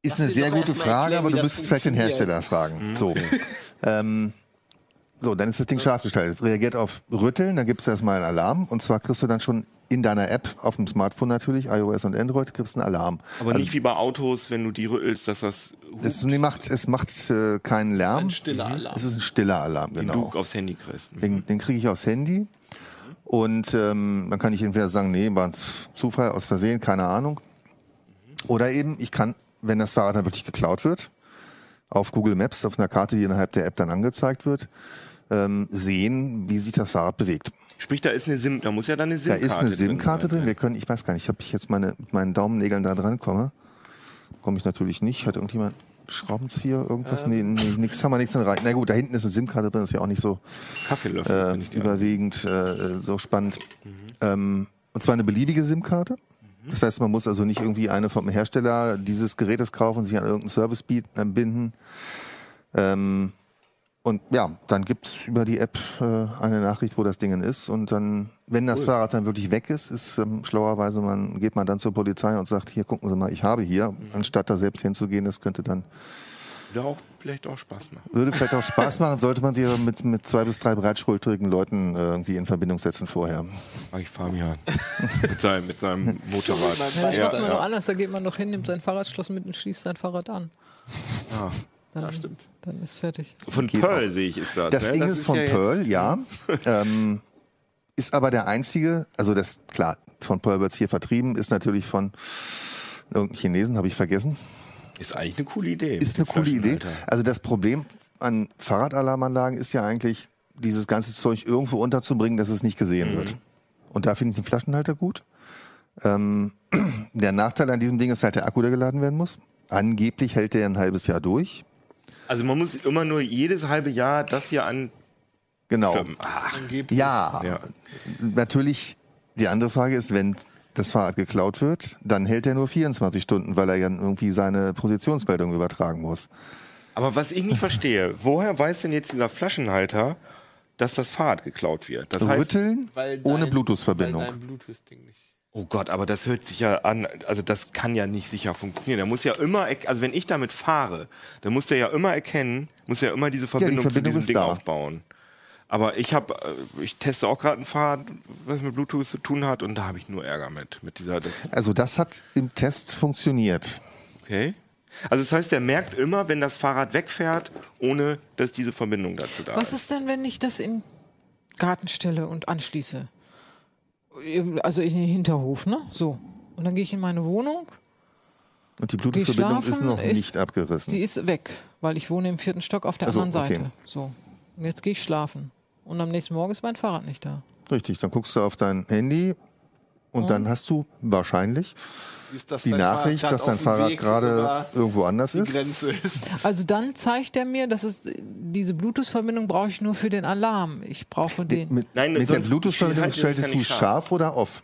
Ist Lass eine sehr gute Frage, erklären, aber du das müsstest vielleicht den. Hersteller fragen. So. ähm, so, dann ist das Ding scharf gestaltet. Reagiert auf Rütteln, dann gibt es erstmal einen Alarm. Und zwar kriegst du dann schon in deiner App, auf dem Smartphone natürlich, iOS und Android, kriegst du einen Alarm. Aber nicht wie bei Autos, wenn du die rüttelst, dass das Es, nee, macht, es macht äh, keinen Lärm. Ein stiller Alarm. Es ist ein stiller Alarm, den genau. du aufs Handy kriegst. Den, den kriege ich aufs Handy. Und ähm, dann kann ich entweder sagen, nee, war ein Zufall, aus Versehen, keine Ahnung. Oder eben, ich kann, wenn das Fahrrad dann wirklich geklaut wird, auf Google Maps, auf einer Karte, die innerhalb der App dann angezeigt wird, ähm, sehen, wie sich das Fahrrad bewegt. Sprich, da ist eine SIM, da muss ja dann eine Da SIM-Karte ist eine SIM-Karte drin. sein. Wir können, ich weiß gar nicht, ob ich jetzt meine, mit meinen Daumennägeln da dran komme. Komme ich natürlich nicht. Hat irgendjemand Schraubenzieher, irgendwas? Nee, nee, nix, haben wir nichts drin rein. Na gut, da hinten ist eine SIM-Karte drin, ist ja auch nicht so Kaffeelöffel. äh, überwiegend äh, so spannend. Ähm, und zwar eine beliebige SIM-Karte. Das heißt, man muss also nicht irgendwie eine vom Hersteller dieses Gerätes kaufen und sich an irgendeinen Service äh, binden. Ähm, und ja, dann gibt's über die App äh, eine Nachricht, wo das Ding ist. Und dann, wenn das Fahrrad dann wirklich weg ist, ist ähm, schlauerweise, man geht man dann zur Polizei und sagt, hier gucken Sie mal, ich habe hier, anstatt da selbst hinzugehen, das könnte dann Würde auch vielleicht auch Spaß machen. würde vielleicht auch Spaß machen, sollte man sich aber mit, mit zwei bis drei breitschultrigen Leuten äh, irgendwie in Verbindung setzen vorher. Mach ich Fabian. mit, seinem, mit seinem Motorrad. ja, das Ja, macht man ja. doch anders. Da geht man doch hin, nimmt sein Fahrradschloss mit und schließt sein Fahrrad an. Ja. Dann, Ja, stimmt. Dann ist fertig. Von Geht Pearl sehe ich, ist das. Das ne? Ding ist von ja jetzt- Pearl, ja. ähm, ist aber der einzige, also das, klar, von Pearl wird's hier vertrieben, ist natürlich von irgendeinem Chinesen, habe ich vergessen. Ist eigentlich eine coole Idee. Ist eine coole Idee. Also das Problem an Fahrradalarmanlagen ist ja eigentlich, dieses ganze Zeug irgendwo unterzubringen, dass es nicht gesehen wird. Und da finde ich den Flaschenhalter gut. Ähm, der Nachteil an diesem Ding ist halt der Akku, der geladen werden muss. angeblich hält der ein halbes Jahr durch. Also man muss immer nur jedes halbe Jahr das hier an. Genau. Ach, Angeblich. Ja, Ja. natürlich, die andere Frage ist, wenn das Fahrrad geklaut wird, dann hält er nur 24 Stunden, weil er ja irgendwie seine Positionsmeldung übertragen muss. aber was ich nicht verstehe, woher weiß denn jetzt dieser Flaschenhalter, dass das Fahrrad geklaut wird? Das heißt, Rütteln Weil ohne Bluetooth-Verbindung. Bluetooth-Ding nicht. Oh Gott, aber das hört sich ja an, also das kann ja nicht sicher funktionieren. Der muss ja immer, also wenn ich damit fahre, dann muss der ja immer erkennen, muss ja immer diese Verbindung, Verbindung zu diesem Ding da. aufbauen. Aber ich habe, ich teste auch gerade ein Fahrrad, was mit Bluetooth zu tun hat, und da habe ich nur Ärger mit, mit dieser. Das, Also das hat im Test funktioniert. okay. Also das heißt, der merkt immer, wenn das Fahrrad wegfährt, ohne dass diese Verbindung dazu da Was ist. ist denn, wenn ich das in den Garten stelle und anschließe? Also in den Hinterhof, ne? So. Und dann gehe ich in meine Wohnung, Und die Bluetooth-Verbindung ist noch ist- nicht abgerissen. die ist weg, weil ich wohne im vierten Stock auf der Ach so, anderen Seite. okay. So. Und jetzt gehe ich schlafen. Und am nächsten Morgen ist mein Fahrrad nicht da. Richtig, dann guckst du auf dein Handy und dann hast du wahrscheinlich Ist das die Nachricht, Fahrrad dass dein Fahrrad Weg gerade irgendwo anders die ist. Grenze ist. Also dann zeigt er mir, dass es diese Bluetooth-Verbindung brauche ich nur für den Alarm. Ich brauche den. Mit, Nein, mit der Bluetooth-Verbindung schaltest du nicht scharf oder off?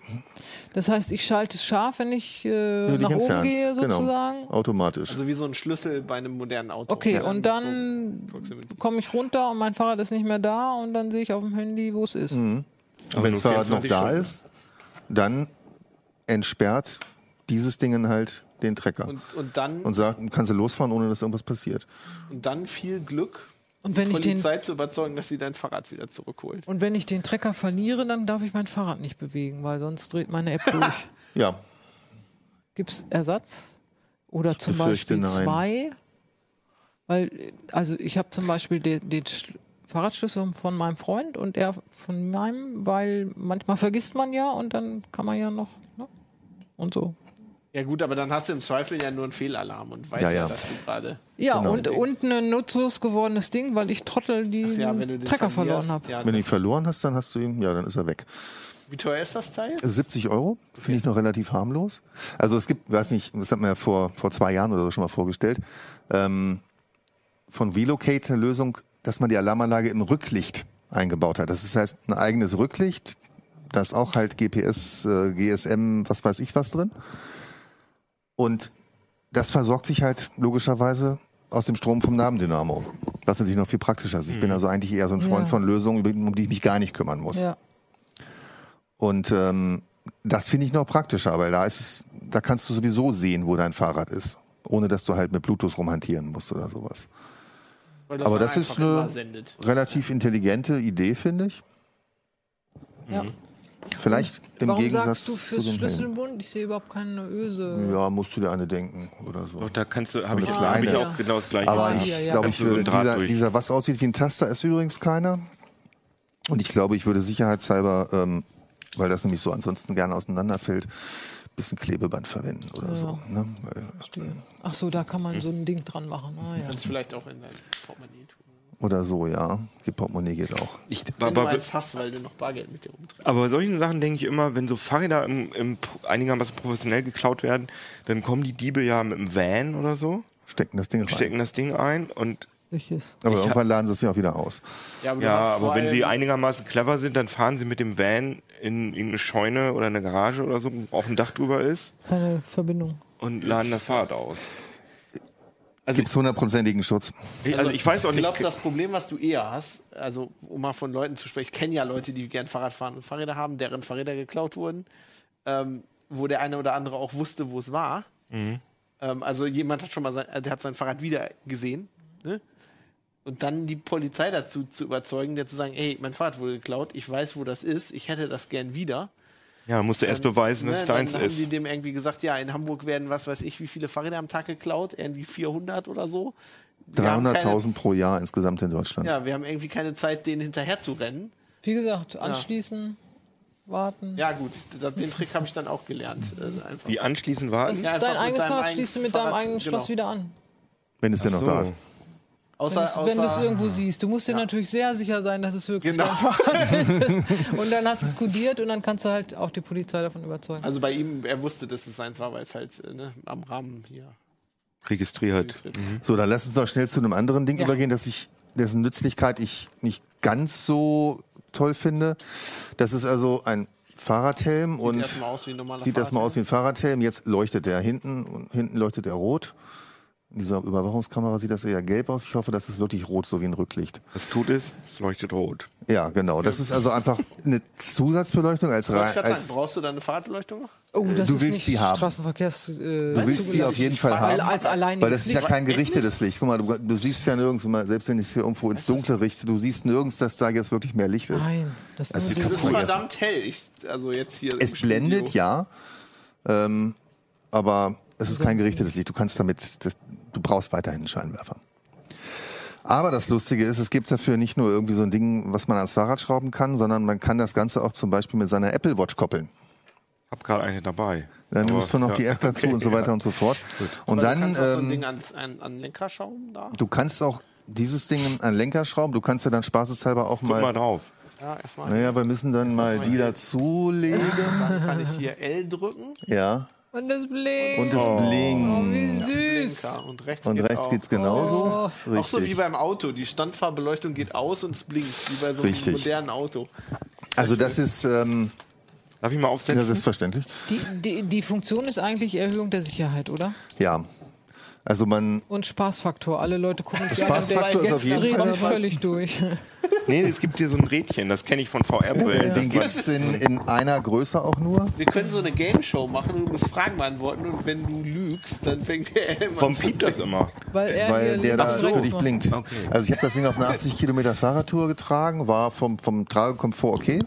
Das heißt, ich schalte es scharf, wenn ich äh, nach oben entfernst. gehe, sozusagen. Genau, automatisch. Also wie so ein Schlüssel bei einem modernen Auto. Okay, Ja, und so dann Proximity. komme ich runter und mein Fahrrad ist nicht mehr da und dann sehe ich auf dem Handy, wo es ist. und wenn das Fahrrad noch 24 da Stunden. ist, dann entsperrt dieses Ding halt den Trecker. Und, Und, und, dann, sagt, kannst du losfahren, ohne dass irgendwas passiert. und dann viel Glück, Und wenn die ich den Polizei zu überzeugen, dass sie dein Fahrrad wieder zurückholt. und wenn ich den Trecker verliere, dann darf ich mein Fahrrad nicht bewegen, weil sonst dreht meine App durch. Ja, Gibt es Ersatz? Oder zum befürchte, Beispiel nein. zwei? Weil, also ich habe zum Beispiel den, den Schl- Fahrradschlüssel von meinem Freund und er von meinem, weil manchmal vergisst man ja und dann kann man ja noch, ne? Und so. Ja gut, aber dann hast du im Zweifel ja nur einen Fehlalarm und weißt Ja, ja, ja. dass du gerade... Ja, Genau. und, und ein nutzlos gewordenes Ding, weil ich Trottel die ja, Trecker verloren habe. Ja, wenn du ihn verloren hast, dann hast du ihn, ja, dann ist er weg. wie teuer ist das Teil? 70 Euro finde ich noch relativ harmlos. Also es gibt, weiß nicht, das hat man ja vor, vor zwei Jahren oder so schon mal vorgestellt, ähm, von Velocate eine Lösung, dass man die Alarmanlage im Rücklicht eingebaut hat. Das ist heißt ein eigenes Rücklicht, da ist auch halt GPS, äh, GSM, was weiß ich was drin. Und das versorgt sich halt logischerweise aus dem Strom vom Nabendynamo. Was natürlich noch viel praktischer ist. Ich bin also eigentlich eher so ein Freund Ja. von Lösungen, um die ich mich gar nicht kümmern muss. Ja. Und ähm, das finde ich noch praktischer, weil da ist es, da kannst du sowieso sehen, wo dein Fahrrad ist, ohne dass du halt mit Bluetooth rumhantieren musst oder sowas. Weil Aber das ist eine relativ intelligente Idee, finde ich. ja. Vielleicht im Warum Gegensatz sagst du zu fürs Helm. Schlüsselbund? Ich sehe überhaupt keine Öse. Ja, musst du dir eine denken oder so. Doch, da kannst du, habe ich, eine hab ich kleine. auch genau das gleiche. Aber Ah, ich hier, ja. glaube, ich würde, dieser, dieser, was aussieht wie ein Taster, ist übrigens keiner. Und ich glaube, ich würde sicherheitshalber, ähm, weil das nämlich so ansonsten gerne auseinanderfällt, bisschen Klebeband verwenden oder so. Ne? Weil, Ach so, da kann man so ein Ding dran machen. Ah, ja. Kannst du vielleicht auch in dein Portemonnaie tun. oder so, ja. Die Portemonnaie geht auch. ich, Wenn du aber, eins hast, weil du noch Bargeld mit dir rumträgst. aber bei solchen Sachen denke ich immer, wenn so Fahrräder im, im, einigermaßen professionell geklaut werden, dann kommen die Diebe ja mit dem Van oder so, Stecken das Ding rein. stecken das Ding ein und Welches? Aber Ich irgendwann laden sie es ja auch wieder aus. Ja, aber, ja, aber wenn sie einigermaßen clever sind, dann fahren sie mit dem Van in irgendeine Scheune oder eine Garage oder so, wo auf dem Dach drüber ist Keine Verbindung. und laden das Fahrrad aus. Also, Gibt es hundertprozentigen Schutz? ich, also ich weiß auch Ich nicht. glaube, das Problem, was du eher hast, also um mal von Leuten zu sprechen, ich kenne ja Leute, die gern Fahrrad fahren und Fahrräder haben, deren Fahrräder geklaut wurden, ähm, wo der eine oder andere auch wusste, wo es war. Mhm. Ähm, also jemand hat schon mal sein, der hat sein Fahrrad wieder gesehen. Ne? Und dann die Polizei dazu zu überzeugen, der zu sagen, ey, mein Fahrrad wurde geklaut, ich weiß, wo das ist, ich hätte das gern wieder. ja, musst du erst beweisen, dass Ne, es dann deins haben ist. die dem irgendwie gesagt, ja, in Hamburg werden, was weiß ich, wie viele Fahrräder am Tag geklaut, irgendwie 400 oder so. Wir haben keine- 300.000 pro Jahr insgesamt in Deutschland. Ja, wir haben irgendwie keine Zeit, denen hinterher zu rennen. Wie gesagt, anschließen, warten. Ja, gut, den Trick habe ich dann auch gelernt. Also einfach. Die anschließend war. Das- Ja, dein mit eigenes deinem Fahrrad eigenen schließt du mit deinem eigenen Schloss genau. wieder an. Wenn es denn noch so. da ist. Außer, Wenn du es außer irgendwo siehst. Du musst dir natürlich sehr sicher sein, dass es wirklich Genau. Und dann hast du es kodiert und dann kannst du halt auch die Polizei davon überzeugen. also bei ihm, er wusste, dass es seins war, weil es halt äh, ne, am Rahmen hier Registriert. So, dann lass uns doch schnell zu einem anderen Ding Ja. übergehen, dass ich, dessen Nützlichkeit ich nicht ganz so toll finde. Das ist also ein Fahrradhelm Sieht und erstmal aus wie ein normaler sieht erstmal aus wie ein Fahrradhelm. Jetzt leuchtet der hinten und hinten leuchtet er rot. In dieser Überwachungskamera sieht das eher gelb aus. Ich hoffe, das ist wirklich rot, so wie ein Rücklicht. Was tut es? Es leuchtet rot. Ja, genau. Das ist also einfach eine Zusatzbeleuchtung als, rein- ich grad sagen, als brauchst du da eine Fahrradbeleuchtung noch? Oh, das Du ist willst nicht sie haben. Straßenverkehrs. Äh, Du willst sie auf jeden Fall haben, als alleiniges weil das ist ja kein gerichtetes Licht. Guck mal, du, du siehst ja nirgends, selbst wenn ich es hier irgendwo ins Dunkle richte, du siehst nirgends, dass da jetzt wirklich mehr Licht ist. Nein, das Das ist ist Das verdammt hell. Ich, also jetzt hier Es blendet, ja, ähm, aber es ist kein gerichtetes Licht. Du kannst damit, das, du brauchst weiterhin einen Scheinwerfer. Aber das Lustige ist, es gibt dafür nicht nur irgendwie so ein Ding, was man ans Fahrrad schrauben kann, sondern man kann das Ganze auch zum Beispiel mit seiner Apple Watch koppeln. Hab gerade eine dabei. Dann Aber, nimmst du noch ja, die App dazu okay, und so weiter ja. und so fort. Und Aber dann, du kannst auch so ein ähm, Ding ans, an, an Lenker schrauben da. du kannst auch dieses Ding an Lenker schrauben. Du kannst ja dann spaßeshalber auch Guck mal mal. drauf. Ja, erstmal. Naja, wir müssen dann mal die dazulegen. Dann kann ich hier L drücken. Ja. Und das blinkt. Und es oh, blinkt. wie süß. Und rechts, Und geht rechts auch. geht's genauso. Auch so wie beim Auto. Die Standfahrbeleuchtung geht aus und es blinkt, wie bei so einem Richtig. modernen Auto. Also das ist ähm, Darf ich mal ja, aufsetzen? selbstverständlich. Die, die, die Funktion ist eigentlich Erhöhung der Sicherheit, oder? Ja. Also man, Und Spaßfaktor. Alle Leute gucken sich an und Spaßfaktor ist auf jeden drehen Fall völlig durch. Nee, es gibt hier so ein Rädchen, das kenne ich von VR-Brillen. den gibt's in, in einer Größe auch nur. Wir können so eine Game Show machen und du musst Fragen beantworten und wenn du lügst, dann fängt der Helm Vom an zu piept das immer. Weil er Weil der da und für dich blinkt. Okay. Also ich habe das Ding auf einer 80 Kilometer Fahrradtour getragen, war vom, vom Tragekomfort okay.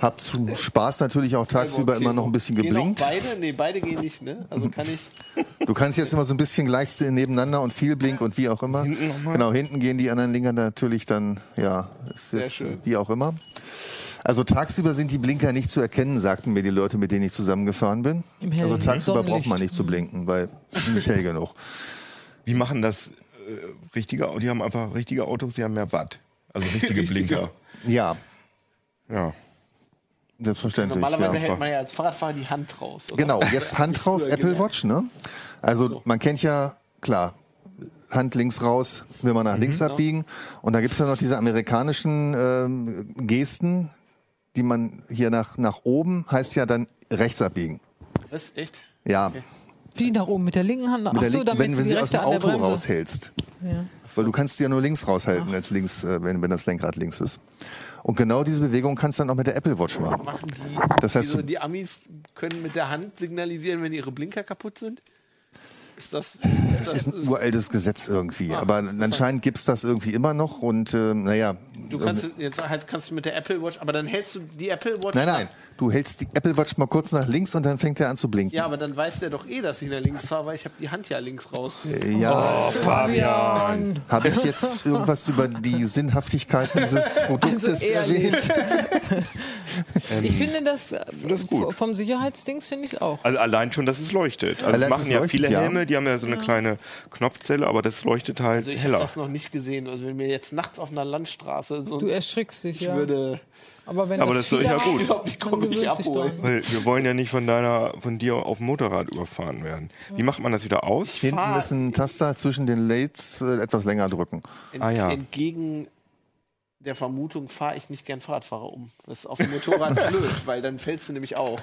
Hab zum Spaß natürlich auch tagsüber Okay, immer noch ein bisschen geblinkt. Beide? Nee, beide gehen nicht, ne? Also kann ich. Du kannst jetzt immer so ein bisschen gleich nebeneinander und viel Blink und wie auch immer. Hinten? Genau, hinten gehen die anderen Linker natürlich dann, ja, Sehr ist, schön. wie auch immer. Also tagsüber sind die Blinker nicht zu erkennen, sagten mir die Leute, mit denen ich zusammengefahren bin. Im hellen Also tagsüber braucht man nicht zu blinken, weil nicht hell genug. Wie machen das äh, richtige Autos? Die haben einfach richtige Autos, die haben mehr Watt. Also richtige Blinker. Ja, Ja. selbstverständlich. Normalerweise ja. hält man ja als Fahrradfahrer die Hand raus. oder? Genau, jetzt Hand raus, früher Apple gelernt. Watch, ne? Also man kennt ja, klar, Hand links raus, will man nach Mhm. links abbiegen. Und da gibt's ja noch diese amerikanischen ähm, Gesten, die man hier nach, nach oben, heißt ja dann rechts abbiegen. Was? Echt? Ja, Wie nach oben mit der linken Hand? mit Ach der so, linken- damit wenn, sie wenn die sie aus rechte dem Auto raushältst. Ja. Weil du kannst ja nur links raushalten als links, äh, wenn, wenn das Lenkrad links ist. Und genau diese Bewegung kannst du dann auch mit der Apple Watch machen. Machen die, Das heißt, die, du- die Amis können mit der Hand signalisieren, wenn ihre Blinker kaputt sind? Ist das. Ist, Das ist ein uraltes Gesetz irgendwie. Ah, aber anscheinend gibt's das irgendwie immer noch. Und äh, naja, Du kannst jetzt halt kannst du mit der Apple Watch, aber dann hältst du die Apple Watch. Nein, nein. Du hältst die Apple Watch mal kurz nach links und dann fängt er an zu blinken. Ja, aber dann weiß der doch eh, dass ich nach links fahre, weil ich habe die Hand ja links raus. Äh, Ja, Fabian. habe ich jetzt irgendwas über die Sinnhaftigkeit dieses Produktes Also erwähnt? Ich finde das, das gut. vom Sicherheitsdings finde ich es auch. Also allein schon, dass es leuchtet. Also Allein, das dass machen es ja leuchtet, viele ja. Helme, die haben ja so eine kleine Knopfzelle, aber das leuchtet halt Also ich habe heller. das noch nicht gesehen. Also wenn mir jetzt nachts auf einer Landstraße so Du erschrickst dich, ich ja. würde aber wenn Aber das das ist ja gut. Ich glaub, die kommen sich abholen. Weil wir wollen ja nicht von deiner, von dir auf dem Motorrad überfahren werden. Wie macht man das wieder aus? Hinten fahr- ist ein Taster zwischen den Lates äh, etwas länger drücken. ent Ah, ja. entgegen der Vermutung fahre ich nicht gern Fahrradfahrer um. Das ist auf dem Motorrad blöd, weil dann fällst du nämlich auch.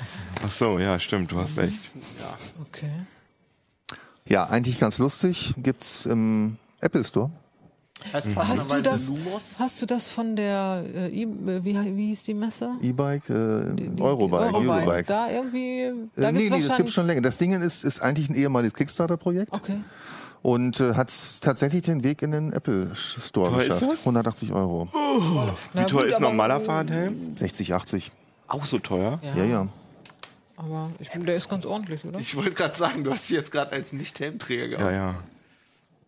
Ach so, ja, stimmt, du hast recht. Ja. Okay. Ja, eigentlich ganz lustig. Gibt's im Apple Store. Heißt Hast du das, hast du das von der, äh, I- äh, wie, wie hieß die Messe? E-Bike, äh, Eurobike, Eurobike. Eurobike. Da irgendwie, da Äh, nee, gibt's nee, das gibt's schon länger. Das Ding ist, ist eigentlich ein ehemaliges Kickstarter-Projekt Okay. und äh, hat tatsächlich den Weg in den Apple Store Teuer ist geschafft. das? 180 Euro. Na Wie teuer gut, ist ein normaler Fahrradhelm? 60, 80. Auch so teuer? Ja, Ja, ja. Aber ich, der ist ganz ordentlich, oder? Ich wollte gerade sagen, du hast sie jetzt gerade als Nicht-Helmträger. Ja, ja.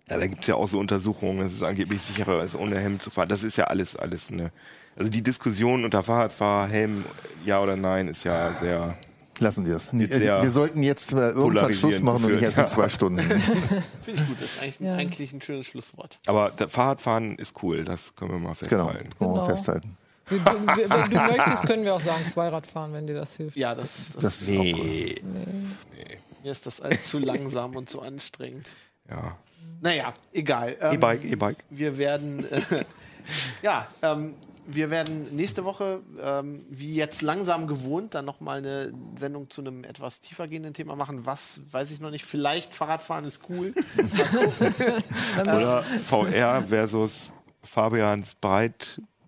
Ja, da gibt es ja auch so Untersuchungen, es ist angeblich sicherer, als ohne Helm zu fahren. Das ist ja alles, alles eine. Also die Diskussion unter Fahrradfahrer, Helm, ja oder nein, ist ja sehr. Lassen wir es. Wir sollten jetzt äh, irgendwann Schluss machen und nicht erst in geführt. zwei Stunden. Finde ich gut, das ist eigentlich, Ja. eigentlich ein schönes Schlusswort. Aber der Fahrradfahren ist cool, das können wir mal genau, festhalten. können wir Genau. festhalten. Wir- wir- Wenn du möchtest, können wir auch sagen Zweirad fahren, wenn dir das hilft. Ja, das, das, Das ist auch cool. Nee. nee, Mir ist das alles zu langsam und zu anstrengend. Ja. Naja, egal. Ähm, E-Bike, E-Bike. Wir werden, äh, ja, ähm, wir werden nächste Woche, ähm, wie jetzt langsam gewohnt, dann nochmal eine Sendung zu einem etwas tiefergehenden Thema machen. Was, weiß ich noch nicht. Vielleicht Fahrradfahren ist cool. Oder VR versus Fabians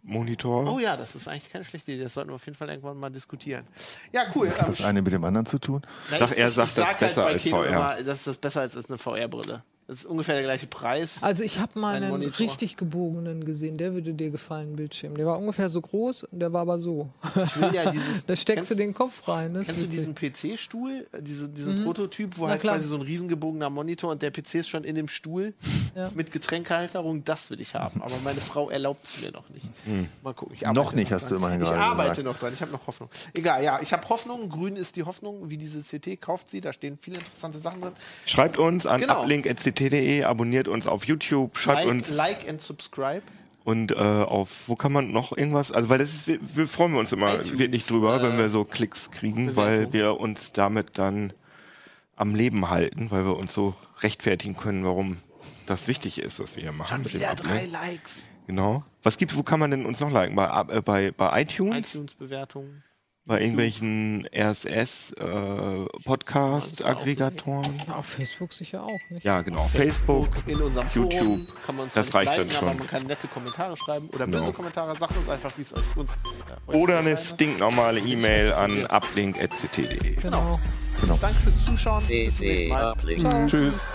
Breitmonitor. Oh ja, das ist eigentlich keine schlechte Idee. Das sollten wir auf jeden Fall irgendwann mal diskutieren. Ja, cool. Hat das eine mit dem anderen zu tun? Na, Sag, er sagt das sag besser halt bei als Keno VR. Immer, das ist das besser als als eine VR-Brille. Das ist ungefähr der gleiche Preis. Also ich habe mal Ein einen Monitor. richtig gebogenen gesehen, der würde dir gefallen, Bildschirm. Der war ungefähr so groß und der war aber so. Ich will ja dieses. Da steckst du kennst- den Kopf rein. Das ist Kennst du diesen PC-Stuhl, diese, diesen Prototyp, wo Na halt klar. quasi so ein riesengebogener Monitor und der PC ist schon in dem Stuhl Ja. mit Getränkehalterung? Das will ich haben. Aber meine Frau erlaubt es mir noch nicht. Mal gucken. Ich Noch nicht, hast dran. du immerhin Ich gerade arbeite gesagt. noch dran. Ich habe noch Hoffnung. Egal, ja, ich habe Hoffnung. Grün ist die Hoffnung. Wie diese CT kauft sie. Da stehen viele interessante Sachen drin. Schreibt uns an Genau. uplink.ct.de, abonniert uns auf YouTube, schreibt Like, uns like and subscribe. und äh, auf, wo kann man noch irgendwas, also weil das ist, wir, wir freuen uns immer iTunes, wirklich drüber, äh, wenn wir so Klicks kriegen, Bewertung. weil wir uns damit dann am Leben halten, weil wir uns so rechtfertigen können, warum das wichtig ist, was wir hier machen. dem Wieder drei Likes. Genau. Was gibt's, wo kann man denn uns noch liken? Bei, äh, bei, bei iTunes? iTunes-Bewertung. Bei irgendwelchen RSS äh? Auf Facebook sicher auch, nicht? Ja, genau. Facebook. In unserem YouTube. Forum kann man uns Das reicht dann liken, aber schon. man kann nette Kommentare schreiben oder Genau. böse Kommentare. Sagt uns einfach, wie es euch uns äh, euch Oder eine stinknormale E-Mail an uplink.ct.de. Genau. Danke fürs Zuschauen. Bis zum nächsten Mal. Uplink. Tschüss.